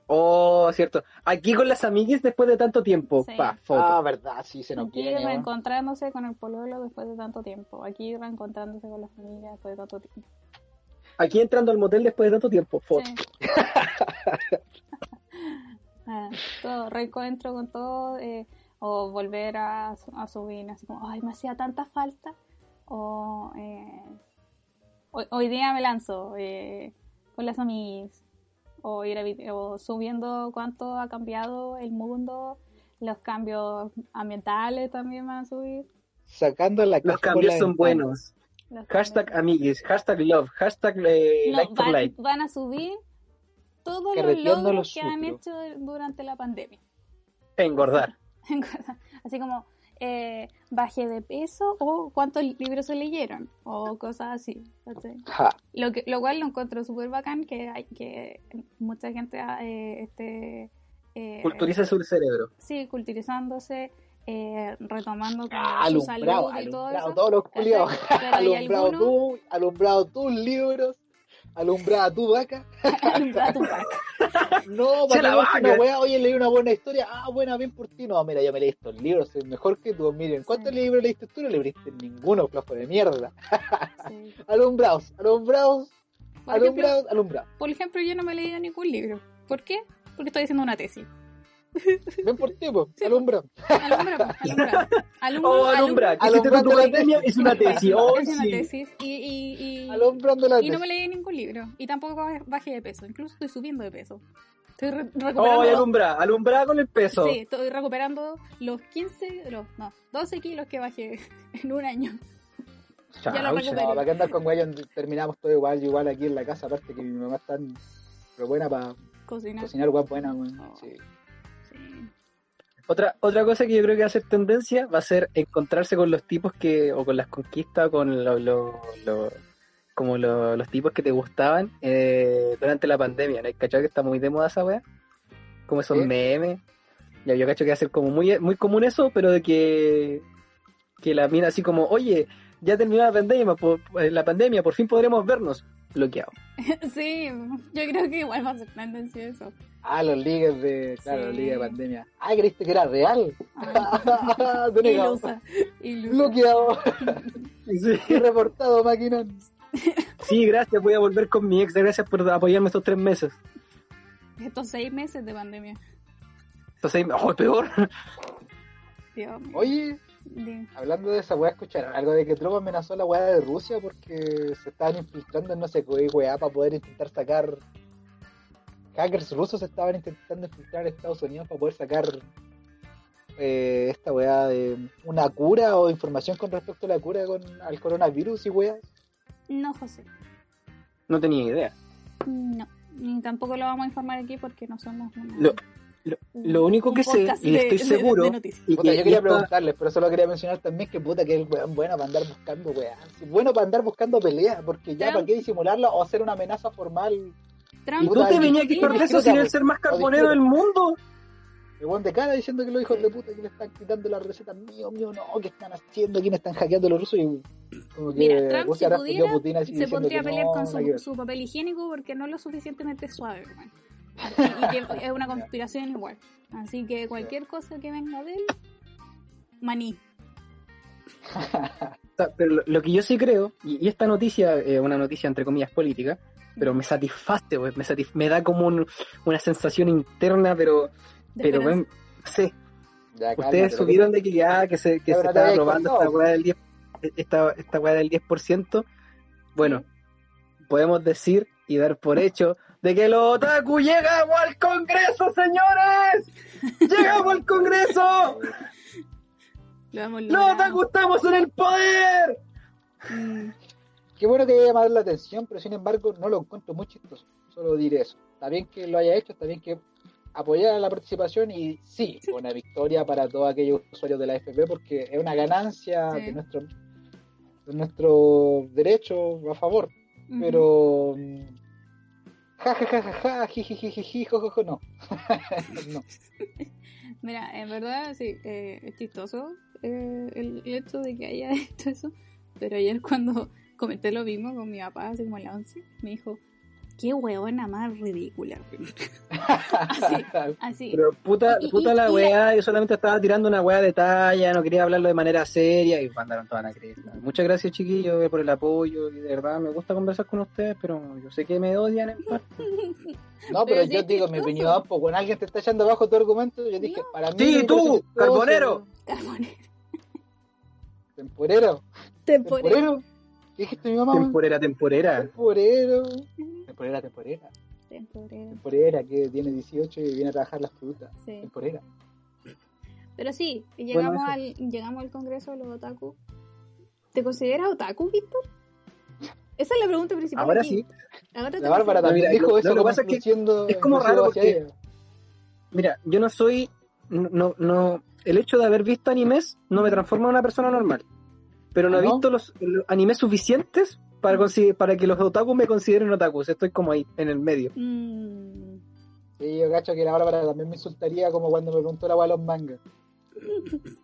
Oh, cierto. Aquí con las amiguis después de tanto tiempo. Sí. Pa, foto. Ah, verdad, sí, se nos Aquí viene. reencontrándose con el pololo después de tanto tiempo. Aquí reencontrándose con la familia después de tanto tiempo. Aquí entrando al motel después de tanto tiempo. Foto. Sí. Ah, todo, reencuentro con todo. eh, o volver a, su- a subir así como, ay, me hacía tanta falta. O eh, hoy, hoy día me lanzo eh, con las amigas. O ir a vide- o subiendo cuánto ha cambiado el mundo. Los cambios ambientales también van a subir. Sacando la Los cambios la son ventana. buenos. Los Hashtag amiguis, hashtag love, hashtag eh, No, like for van, like. van a subir todos los logros los que han hecho durante la pandemia. Engordar. Así como eh, bajé de peso o cuántos libros se leyeron o cosas así. Ja, Lo, que, lo cual lo encuentro súper bacán que hay que mucha gente eh, esté eh, Culturiza su cerebro. sí, culturizándose, eh, retomando Ah, su alumbrado, salud y todo alumbrado eso. todos los culiados. alumbrado algunos alumbrado tus libros, alumbrada tu vaca. alumbrado tu vaca. No, para que una vaca. weá, oye, leí una buena historia, ah, buena, bien por ti. No, mira, yo me leí estos libros, soy mejor que tú. Miren, ¿cuántos Sí. libros leíste tú? No leíste ninguno, flojo de mierda. Sí. Alumbrados, alumbrados, Por ejemplo, alumbrados, alumbrados. por ejemplo, yo no me he leído ningún libro. ¿Por qué? Porque estoy haciendo una tesis. Ven por ti, po, Sí. Alumbra, pues, alumbra. Alumbra, Oh, alumbra. ¿Qué hiciste Alumbrando tu pandemia? tesis. Es una tesis. Oh, Es una tesis. Y, y, y, Alumbrando la y no tesis. me leí ningún libro. Y tampoco bajé de peso. Incluso estoy subiendo de peso. Estoy re- Oh, y recuperando. alumbra. Alumbra con el peso. sí, estoy recuperando los 15, los, no, 12 kilos que bajé en un año. Chao, Ya lo. No, para qué andar con weón, terminamos todo igual, igual aquí en la casa, aparte que mi mamá está tan pero buena para Cocinar. cocinar, buena, weón. Oh. Sí. Otra, otra cosa que yo creo que va a ser tendencia va a ser encontrarse con los tipos que, o con las conquistas, o con lo- lo- lo- como lo- los tipos que te gustaban eh, durante la pandemia, ¿no? ¿Cachado que está muy de moda esa weá? Como esos Sí. memes. Ya, yo cacho que va a ser como muy, muy común eso, pero de que, que la mina así como, oye, ya terminó la pandemia, por, la pandemia, por fin podremos vernos. Bloqueado. sí, yo creo que igual va a ser tendencia eso. Ah, los ligues de, claro, los Sí. ligues de pandemia. Ah, creíste que era real. Ilusa. Ilusa. Bloqueado Sí. reportado, maquinón. Sí, gracias, voy a volver con mi ex, gracias por apoyarme estos tres meses. Estos seis meses de pandemia. Entonces, oh, peor. Dios mío. Oye, Hablando de esa weá, escucharon algo de que Trump amenazó a la weá de Rusia porque se estaban infiltrando en no sé qué weá para poder intentar sacar. Hackers rusos estaban intentando infiltrar a Estados Unidos para poder sacar eh, esta weá de una cura o información con respecto a la cura con, al coronavirus y weá. No, José. No tenía idea. No. Ni tampoco lo vamos a informar aquí porque no somos una- Lo- lo- único que sé, y de- estoy de- seguro, de. Y Puta, que- yo y quería esta- preguntarles, pero solo quería mencionar también que puta que el weón bueno para andar buscando. Sí, Bueno para andar buscando peleas, porque ya Trump- para qué disimularla o hacer una amenaza formal. Trump ¿Y tú Puta, te y- venías que y- con eso sin el ser más carbonero del mundo? El weón de cara diciendo que los hijos de puta que le están quitando las recetas mío, mío, no, que están haciendo, quién están hackeando los rusos y como que Mira, Trump, si pudiera, se pondría a que pelear no, con su, su papel higiénico porque no es lo suficientemente suave, hermano. Y que es una conspiración igual. Así que cualquier cosa que venga de él, maní. Pero lo, lo que yo sí creo, y, y esta noticia es una noticia entre comillas política, pero me satisface, wey, me, satisf- me da como un- una sensación interna, pero, De pero sé, Ya, ustedes subieron de que ya, que se, que se estaba habías aprobando esta weá del 10, esta, esta weá del 10%, bueno, podemos decir y dar por hecho de que los otaku llegamos al Congreso, señores. Llegamos al Congreso. Lo Los otaku estamos en el poder. Mm, Qué bueno que haya llamado la atención, pero sin embargo no lo encuentro muy chistoso. Solo diré eso. Está bien que lo haya hecho, está bien que apoyara la participación y sí, una victoria para todos aquellos usuarios de la FP porque es una ganancia Sí. de nuestro de nuestro derecho a favor. Pero ja ja ja ja ja no. no. Mira, en verdad sí, eh, es chistoso eh, el, hecho de que haya hecho eso. Pero ayer cuando comenté lo mismo con mi papá, así como en la 11, me dijo, qué huevona más ridícula. Así, así. Pero puta, Y- y- puta la y- weá, yo solamente estaba tirando una weá de talla, no quería hablarlo de manera seria y mandaron toda la cresta. Muchas gracias chiquillos eh, por el apoyo y de verdad me gusta conversar con ustedes, pero yo sé que me odian en parte. No, pero, yo digo mi opinión, pues cuando alguien te está echando abajo tu argumento, yo dije, para mí... Sí, tú, carbonero. Carbonero. Temporero. Temporero. Temporero. ¿Qué dijiste mi mamá? Temporera, temporera. Temporero. Temporera, temporera. Temporero. Temporera, que tiene 18 y viene a trabajar las frutas. Sí. Temporera. Pero sí, llegamos, al, llegamos al congreso de los otaku. ¿Te consideras otaku, Víctor? Esa es la pregunta principal. Ahora aquí. sí, Ahora La Bárbara también mira, dijo lo- eso lo que pasa es que es como raro porque- ella. mira, yo no soy, no, no- el hecho de haber visto animes no me transforma en una persona normal. Pero no he ¿Ah, visto los, los animes suficientes para, consi- para que los otakus me consideren otakus. Estoy como ahí, en el medio. Mm, Sí, yo cacho que la Bárbara también me insultaría como cuando me preguntó la de los mangas.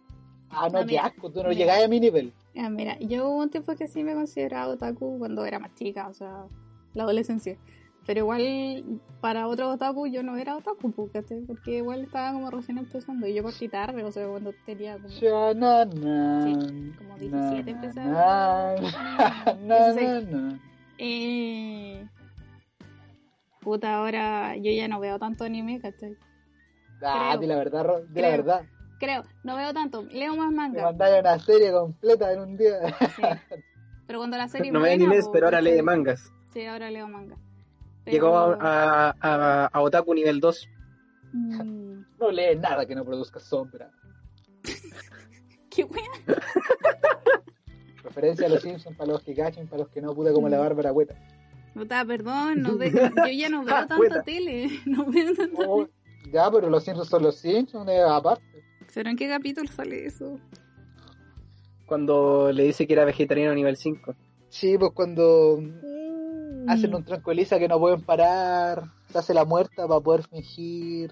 Ah, no, No, qué mira, asco, tú no mira. llegás a mi nivel. ya, mira, yo hubo un tiempo que sí me consideraba otaku cuando era más chica, o sea, la adolescencia. Pero igual, para otros otaku yo no era otaku, porque igual estaba como recién empezando. Y yo partí tarde, o sea, cuando tenía como... Ya, na, na, Sí, como 17 na, empezaba. na, na, na, 16. na. Eh... Puta, ahora yo ya no veo tanto anime, ¿cachai? Ah, Creo. di la verdad, Ro- di Creo. la verdad. Creo, no veo tanto, leo más Me manga. mandaron una serie completa en un día. Sí. Pero cuando la serie No me animes, pero ahora lee mangas. Sí, ahora leo Llegó a, a, a- a Otaku nivel 2. Mm, No lee nada que no produzca sombra. ¿Qué wea? Referencia a los Simpsons para los que cachen, para los que no, pude como Mm. la Bárbara Hueta. Puta, perdón, no ve- yo ya no veo tanta Cueta. tele. No veo tanta Oh, tele. ya, pero los Simpsons son los Simpsons, eh, aparte. ¿Pero en qué capítulo sale eso? Cuando le dice que era vegetariano nivel 5. Sí, pues cuando Mm. Hacen un tranquiliza que no pueden parar, se hace la muerta para poder fingir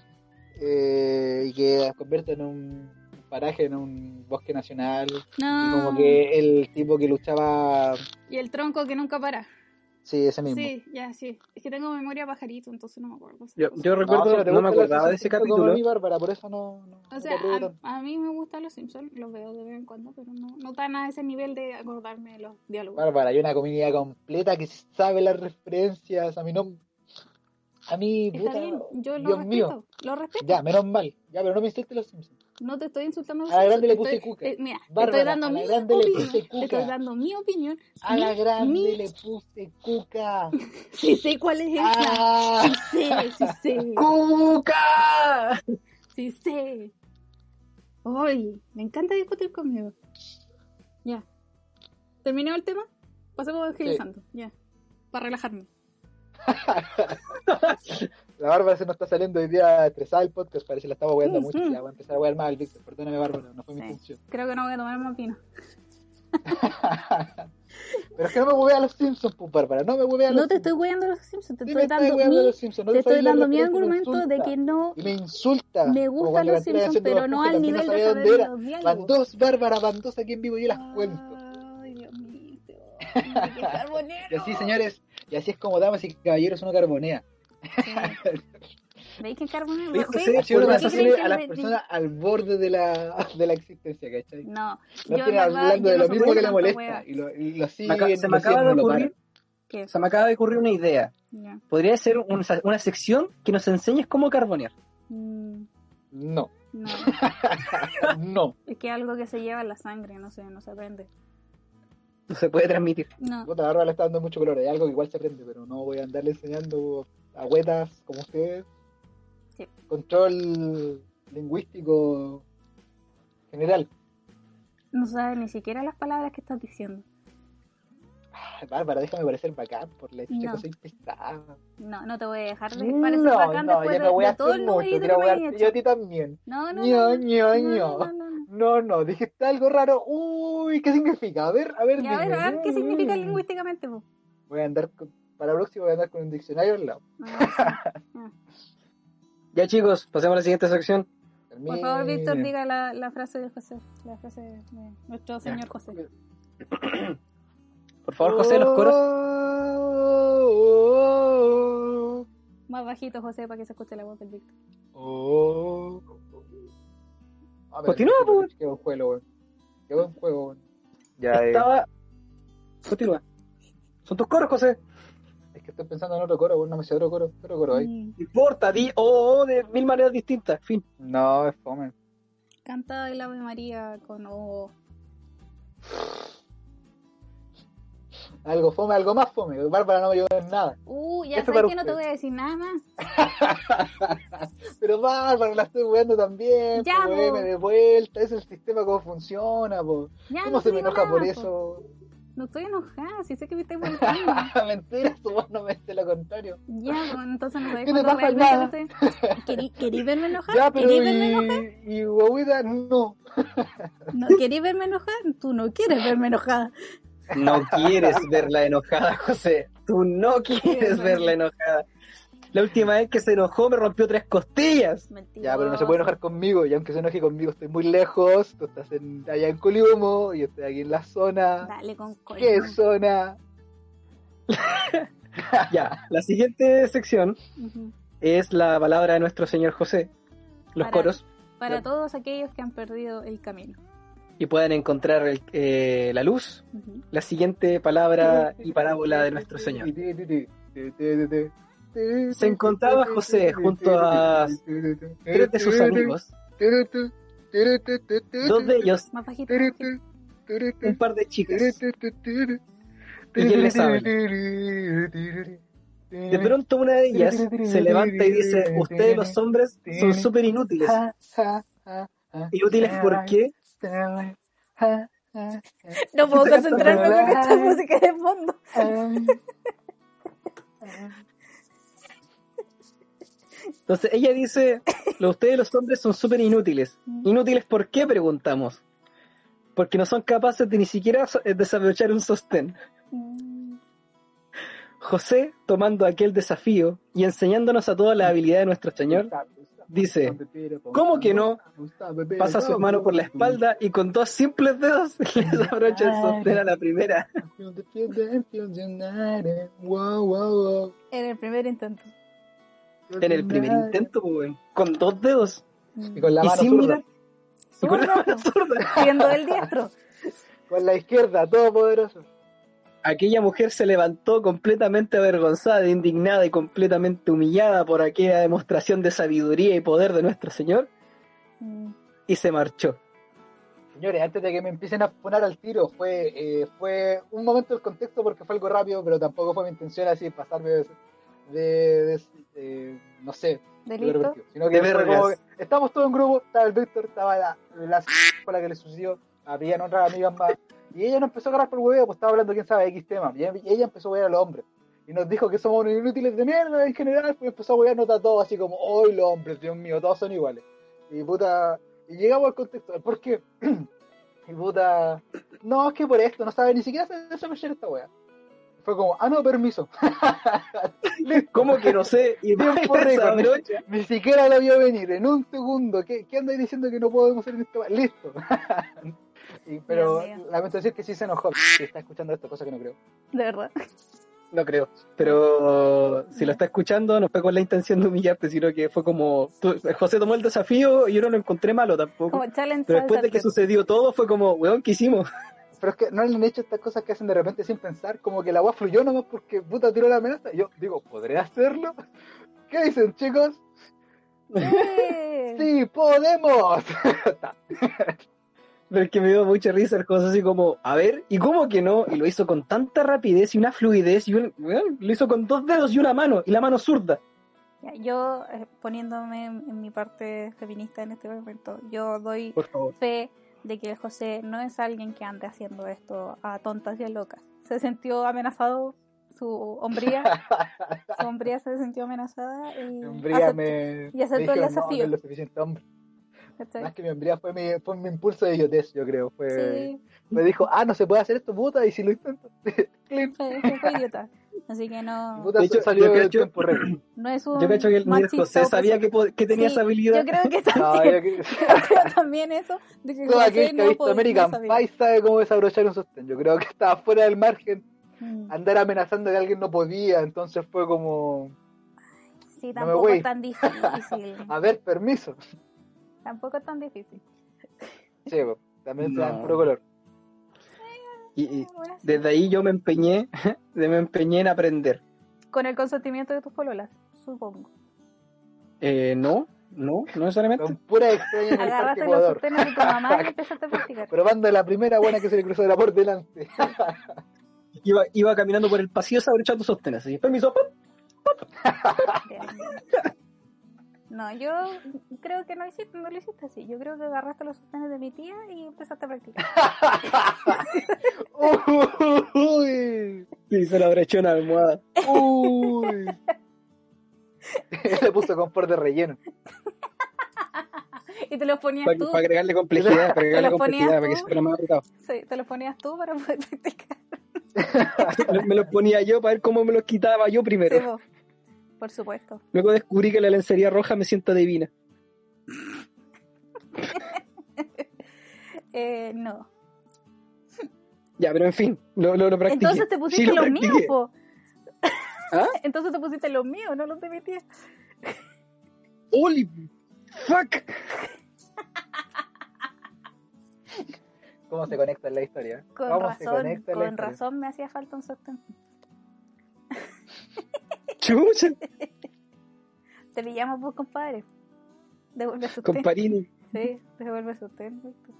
eh, y que convierte en un paraje, en un bosque nacional. Y No. como que el tipo que luchaba, Y el tronco que nunca para. Sí, ese mismo. Sí, ya, sí. Es que tengo memoria pajarito, entonces no me acuerdo. Yo, yo No, recuerdo, pero no, me acordaba de ese capítulo. mí, Bárbara, por eso no, no, O sea, a, a mí me gustan los Simpsons, los veo de vez en cuando, pero no, no tan a ese nivel de acordarme de los diálogos. Bárbara, hay una comunidad completa que sabe las referencias. A mí no. A mí, Está puta, bien, yo lo Dios respeto, mío. lo respeto. Ya, menos mal. Ya, pero no me insultes los Simpsons. No te estoy insultando. A la grande le puse estoy- cuca. eh, mira, Bárbara, estoy dando a mi grande le opinión. puse cuca. estoy dando mi opinión. A mi- la grande mi- le puse cuca. Sí sé cuál es esa. ¡Ah! Sí sé, sí sé. ¡Cuca! Sí sé. Ay, me encanta discutir conmigo. Ya. ¿Terminó el tema? Pasemos a agilizando. Ya. Para relajarme. La Bárbara se nos está saliendo hoy día estresada el podcast. Parece que la estaba weando Mm, mucho. mm. Ya voy a empezar a wear más al Víctor. Perdóname, Bárbara, no fue mi intención. Creo que no voy a tomar más vino. pero es que no me hueve a los Simpsons, pues, Bárbara. No me hueve a los No te Simpsons. estoy weando los Simpsons. Te Sí estoy dando a mi, los Simpsons, no te estoy dando mi argumento de que no Y me insulta. me gustan los Simpsons, pero no al nivel no de saber dónde los Van diálogos. dos, Bárbara, van dos aquí en vivo y yo las cuento. Ay, Dios mío. qué. Y así, señores, y así es como damas y caballeros uno carbonea. Sí. ¿Veis que una qué asociación creen que a las personas al borde de la, de la existencia, ¿cachai? No, No yo verdad, hablando yo de no lo mismo que le molesta y lo, y lo Me siguen, acaba- se me acaba de no ocurrir, me acaba de ocurrir una idea. Podría ser una, una sección que nos enseñes cómo carbonear. Mm, No, no, no. es que es algo que se lleva en la sangre, no sé, no se aprende. No se puede transmitir. No, Puta, ahora le está dando mucho color. Es algo que igual se aprende, pero no voy a andarle enseñando a huetas como ustedes. Sí. Control lingüístico general. no sabes ni siquiera las palabras que estás diciendo. Ay, Bárbara, déjame parecer bacán por la chica No. que soy pesada. No, no te voy a dejar de parecer No, bacán no, después ya de, me voy a de todo el numerito que me hecho. yo a ti también. No, no, Ño, no, ño, no, ño. no, no, no. No, dijiste algo raro. Uy, ¿qué significa? A ver, a ver, a ver, a ver qué significa lingüísticamente. Voy a andar, con- para la próxima voy a andar con un diccionario al lado. Ah, Ya chicos, pasemos a la siguiente sección. Por favor, Víctor, Termine. diga la, la frase de José. La frase de nuestro señor José. Por favor, José, los coros. Oh, Más bajito, José, para que se escuche la voz del Víctor. Ah, pero Continúa, pues. Qué buen juego, weón. Qué buen juego, weón. Ya, eh. Continúa. Son tus coros, José. Es que estoy pensando en otro coro, weón. No me sé otro coro. ¿Qué otro coro hay? Mm. No importa, di oh, oh de mil maneras distintas. Fin. No, es fome. Canta el Ave María con O. Algo fome, algo más fome. Bárbara no me ayudó en nada. Uh, ya sabes que no te voy a decir nada más. Pero Bárbara, la estoy jugando también. Ya, po, de vuelta. Es el sistema cómo funciona, po. Ya, ¿Cómo no se me enoja por po. eso? No estoy enojada, si sé que me estoy molestando. Mentira, no me dice lo contrario. ya, pues, entonces no sabes ¿Qué te cuándo realmente me estoy... ¿Querí, querí verme enojar? Ya, pero ¿Querí verme enojar? y, y guaguita, no. ¿No querí verme enojar? Tú no quieres verme enojada. No quieres verla enojada, José. Tú no quieres verla enojada. La última vez que se enojó me rompió tres costillas. Mentira. Ya, pero no se puede enojar conmigo. Y aunque se enoje conmigo, estoy muy lejos. Tú estás en, allá en Coliumo y yo estoy aquí en la zona. Dale con. ¿Qué zona? Ya, la siguiente sección es la palabra de nuestro señor José. Los Para- coros. Para todos aquellos que han perdido el camino. Y pueden encontrar el- eh, la luz, la siguiente palabra y parábola de nuestro Señor. Se encontraba José junto a tres de sus amigos, dos de ellos, un par de chicas. ¿Y quién les habla? De pronto una de ellas se levanta y dice, ustedes los hombres son súper inútiles. ¿Inútiles por qué? No puedo concentrarme con esta música de fondo. Entonces ella dice, "Lo- ustedes los hombres son súper inútiles. ¿Inútiles por qué? Preguntamos. Porque no son capaces de ni siquiera eh, desaprovechar un sostén. Mm, José, tomando aquel desafío y enseñándonos a toda la habilidad de nuestro Señor, dice, ¿cómo que no? pasa su mano por la espalda y con dos simples dedos le desabrocha el sostén a la primera. En el primer intento. En el primer intento, weón, con dos dedos. Y con la y mano sin zurda. mirar. Y con la mano zurda. Siendo el diestro. Con la izquierda, todopoderoso. Aquella mujer se levantó completamente avergonzada, indignada y completamente humillada por aquella demostración de sabiduría y poder de nuestro Señor Mm, y se marchó. Señores, antes de que me empiecen a poner al tiro, fue eh, fue un momento del contexto porque fue algo rápido, pero tampoco fue mi intención así pasarme de, de- de- no sé, de Delito. sino que De como que estábamos todos en grupo, estaba el Víctor, estaba la, la con la que le sucedió, habían otras amigas más, y ella nos empezó a agarrar por el huevo, pues estaba hablando quién sabe X tema, y ella, empezó a huear a los hombres. Y nos dijo que somos unos inútiles de mierda en general, pues empezó a huearnos a todos así como, hoy los hombres, Dios mío, todos son iguales. Y puta, y llegamos al contexto, ¿por qué? Y puta, no, es que por esto, no sabe ni siquiera se esta wea. Fue como, ah, no, permiso. ¿Cómo que no sé? Y. Ni siquiera lo vio venir, en un segundo. ¿Qué, qué andáis diciendo que no podemos hacer en esta wea? Listo. Y- pero lamento decir que sí se enojó. Si está escuchando esto, cosa que no creo. De verdad. No creo. Pero si lo está escuchando, no fue con la intención de humillarte, sino que fue como. tú- José tomó el desafío y yo no lo encontré malo tampoco. Como challenge Pero después de que sucedió todo, fue como, weón, ¿qué hicimos? Pero es que no le han hecho estas cosas que hacen de repente sin pensar, como que la agua fluyó nomás porque puta tiró la amenaza. Yo digo, ¿podré hacerlo? ¿Qué dicen, chicos? ¡Sí, podemos! Pero es que me dio mucha risa el José así como, a ver, ¿y cómo que no? Y lo hizo con tanta rapidez y una fluidez y un, lo hizo con dos dedos y una mano, y la mano zurda. Yo, eh, poniéndome en, en mi parte feminista en este momento, yo doy fe de que José no es alguien que ande haciendo esto a tontas y a locas. Se sintió amenazado, su hombría, su hombría se sintió amenazada y hombría aceptó, me, y aceptó me el dijo, desafío. no. ¿Cachai? Más que mi hombría fue mi, fue mi impulso de idiotez, yo creo. Fue, Sí, Me dijo, ah, no se puede hacer esto, puta, y si lo intento, clean. fue, fue- idiota. Así que no, Puta, De hecho, salió yo cacho- tiempo récord. no es un Yo cacho que el José sabía que, que tenía Sí, esa habilidad. Yo creo que No, también, yo que- creo también eso, de que Todo aquel que no ha visto no American. Pie sabe cómo desabrochar un sostén. Yo creo que estaba fuera del margen. Mm. Andar amenazando que alguien no podía, entonces fue como, Sí, No me tampoco voy. es tan difícil. a ver, permiso. Tampoco es tan difícil. Sí, también dan No. puro color. Y, y desde ahí yo me empeñé, me empeñé en aprender. Con el consentimiento de tus pololas, supongo. Eh, no, no, no necesariamente. Son puras extrañas en el Agarraste los sostenes de tu mamá y empezaste a practicar. Probando la primera buena que se le cruzó era por delante. Iba, iba caminando por el pasillo abrochando sostenes. Así, permiso, ¡pum! Bien, bien. No, yo creo que no, hiciste, no lo hiciste así. Yo creo que agarraste los sostenes de mi tía y empezaste a practicar. Uy, Sí, se lo abrochó una almohada. uy. le puso confort de relleno. Y te los ponías Para, tú. agregarle complejidad, para agregarle lo ponías complejidad, para que se fuera más apretado. Sí, te los ponías tú para poder practicar. me los ponía yo para ver cómo me los quitaba yo primero. Por supuesto. Luego descubrí que la lencería roja me sienta divina. Eh, no. Ya, pero en fin, lo, lo, lo practiqué. Entonces te pusiste Sí, lo los míos, practiqué. po. ¿Ah? Entonces te pusiste los míos, no los de mi tía. ¡Holy fuck! ¿Cómo se conecta en la historia? Con ¿Cómo se razón, conecta en la con historia? razón me hacía falta un sostén. ¡Chucha! Te pillamos vos, compadre. Devuelve el sostén. Comparini. Sí, devuelve el sostén. Víctor.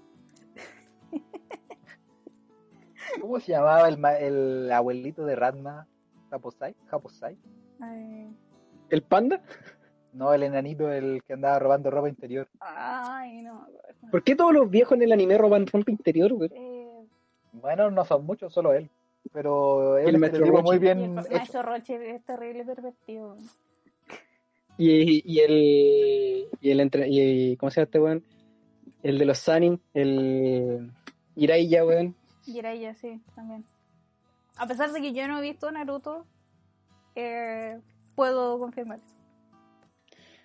¿Cómo se llamaba el, el abuelito de Ratma? ¿Japosai? ¿Japosai? ¿El panda? No, el enanito, el que andaba robando ropa interior. ay, no me acuerdo. ¿Por qué todos los viejos en el anime roban ropa interior, güey? Eh, Bueno, no son muchos, solo él. Pero es El un estereotipo muy y el bien hecho. maestro Roche es terrible pervertido. Y, y el. Y el entre, y, ¿Cómo se llama este weón? El de los Sanin, el. Iraiya, weón. Ella, sí, también. A pesar de que yo no he visto Naruto, eh, puedo confirmar.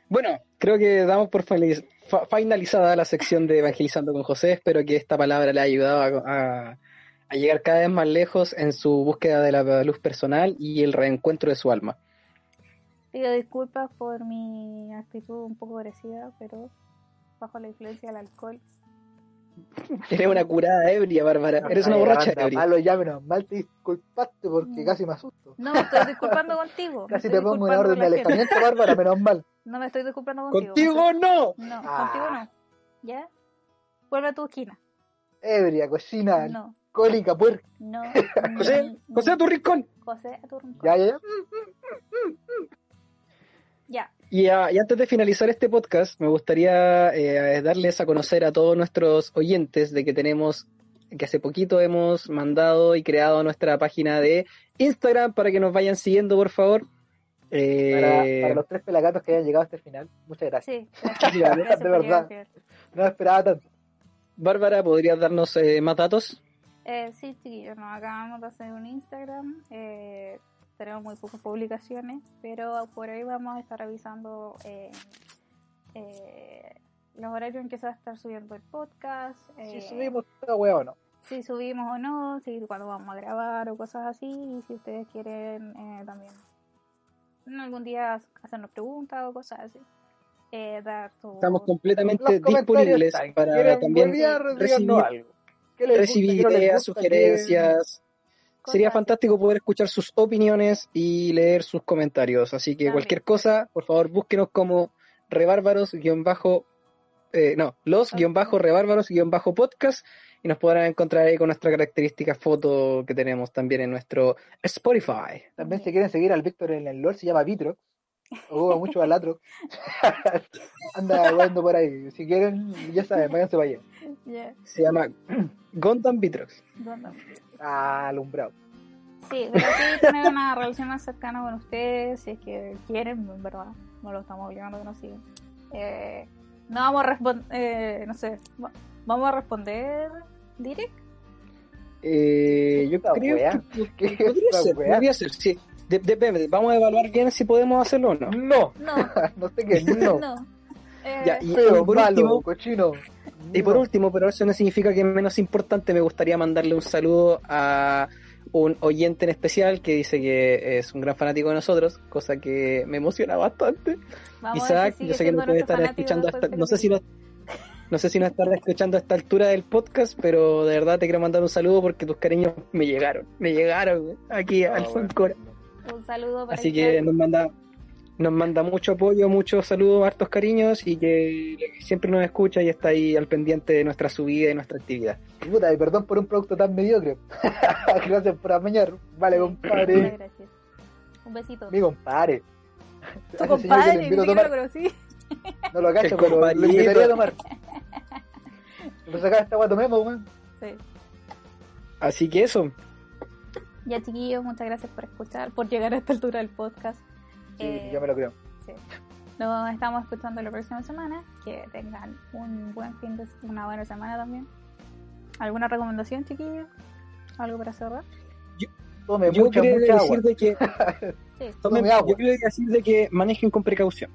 Bueno, creo que damos por finaliz- fa- finalizada la sección de Evangelizando con José. Espero que esta palabra le haya ayudado a, a- a llegar cada vez más lejos en su búsqueda de la luz personal y el reencuentro de su alma. Pido disculpas por mi actitud un poco agresiva, pero bajo la influencia del alcohol. Eres una curada ebria, Bárbara. Eres una borracha ebria. Malo, ya menos mal te disculpaste porque casi me asusto. No me estoy disculpando contigo. Casi te pongo una orden de alejamiento, Bárbara, menos mal. No me estoy disculpando contigo. ¡Contigo no! No, Ah. contigo no. ¿Ya? Vuelve a tu esquina. Ebria, cochina, No, alcohólica, puerca. no. José, no, José, a tu rincón. José, a tu rincón. Ya, ya, ya. Ya. Y, ah, y antes de finalizar este podcast, me gustaría eh, darles a conocer a todos nuestros oyentes de que tenemos, que hace poquito hemos mandado y creado nuestra página de Instagram para que nos vayan siguiendo, por favor. Eh, Para, para los tres pelagatos que hayan llegado hasta el final, muchas gracias. Sí, gracias. Sí, Gracias de verdad. No esperaba tanto. Bárbara, ¿podrías darnos eh, más datos? Eh, sí, chiquillos, nos acabamos de hacer un Instagram. eh, tenemos muy pocas publicaciones, pero por ahí vamos a estar revisando eh, eh, los horarios en que se va a estar subiendo el podcast. Si eh, subimos esta wea o no. si subimos o no, si cuando vamos a grabar o cosas así, y si ustedes quieren eh, también algún día hacernos preguntas o cosas así. Eh, dar su- Estamos completamente disponibles para ¿Quieren también recibir, algo. ¿Qué les gusta, recibir ideas, sugerencias. Sería fantástico poder escuchar sus opiniones y leer sus comentarios. Así que También. cualquier cosa, por favor, búsquenos como rebárbaros guion bajo, eh, no, los guion bajo rebárbaros guion bajo podcast y nos podrán encontrar ahí con nuestra característica foto que tenemos también en nuestro Spotify. También si quieren seguir al Víctor en el LOL, se llama Vitrox. Ocupa mucho Balatro. Anda jugando por ahí. Si quieren, ya saben, váyanse para allá. Se llama Gundam Vitrox. Ah, alumbrado. Sí, pero sí tener una relación más cercana con ustedes, si es que quieren, en verdad. No lo estamos obligando a que nos sigan. Eh, no vamos a responder, no sé, va- vamos a responder direct. Eh, yo creo wea. que ¿Qué es podría ser, podría ser, sí. De- depende, vamos a evaluar bien si podemos hacerlo o no. No, No, no sé qué, no. no. Eh, Ya, y, Feo, y por malo, último, cochino. Y por último, pero eso no significa que es menos importante, me gustaría mandarle un saludo a un oyente en especial que dice que es un gran fanático de nosotros, cosa que me emociona bastante. vamos Isaac, yo sé que no puede estar escuchando hasta, no sé si que- no, no sé si no estará escuchando a esta altura del podcast, pero de verdad te quiero mandar un saludo porque tus cariños me llegaron, me llegaron aquí al bueno. Fancora. Un saludo para Así que nos manda, nos manda mucho apoyo, muchos saludos, hartos cariños y que siempre nos escucha y está ahí al pendiente de nuestra subida y nuestra actividad. Y puta, y perdón por un producto tan mediocre. Gracias por amañar. Vale, Muchas compadre. gracias. Un besito. Mi compadre. Tu que compadre, tomar. lo conocí. No lo cacho, pero lo invitaría a tomar. Lo sacaba esta guato memo, weón. Sí. Así que eso, Ya chiquillos, muchas gracias por escuchar, por llegar a esta altura del podcast. Sí, Eh, yo me lo creo. sí. Nos estamos escuchando la próxima semana. Que tengan un buen fin de una buena semana también. ¿Alguna recomendación, chiquillos? ¿Algo para cerrar? Tome yo mucha, mucha agua. decir de que Sí. tomen- Tome agua. yo quería decir de que manejen con precaución.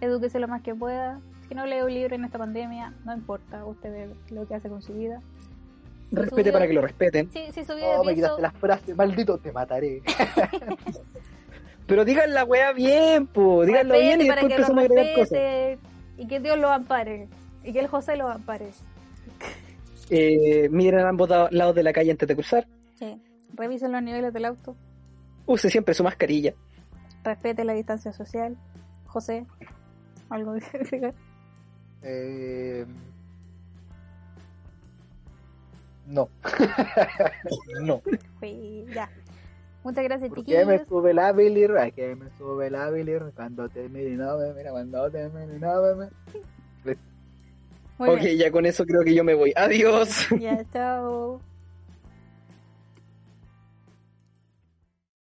Edúquese lo más que pueda. Si no lee un libro en esta pandemia, no importa. Usted ve lo que hace con su vida. Respete vida- para que lo respeten. Sí, si su vida Oh, me de pienso, quitaste las frases, maldito, te mataré. Pero digan la weá bien, po, díganlo bien y después empezamos a agregar cosas. y que Dios lo ampare. Y que el José lo ampare. Eh, miren a ambos lados de la calle antes de cruzar. Sí. Revisen los niveles del auto. Use siempre su mascarilla. Respete la distancia social. José, algo que agregar. Eh... No. no. Sí, ya. Muchas gracias, ¿Por qué me sube la bilir? ¿A qué me sube la bilir? Cuando te mire, no me mira, cuando te mire, no me mira. Ok, bien. ya con eso creo que yo me voy. Adiós. Ya, chao.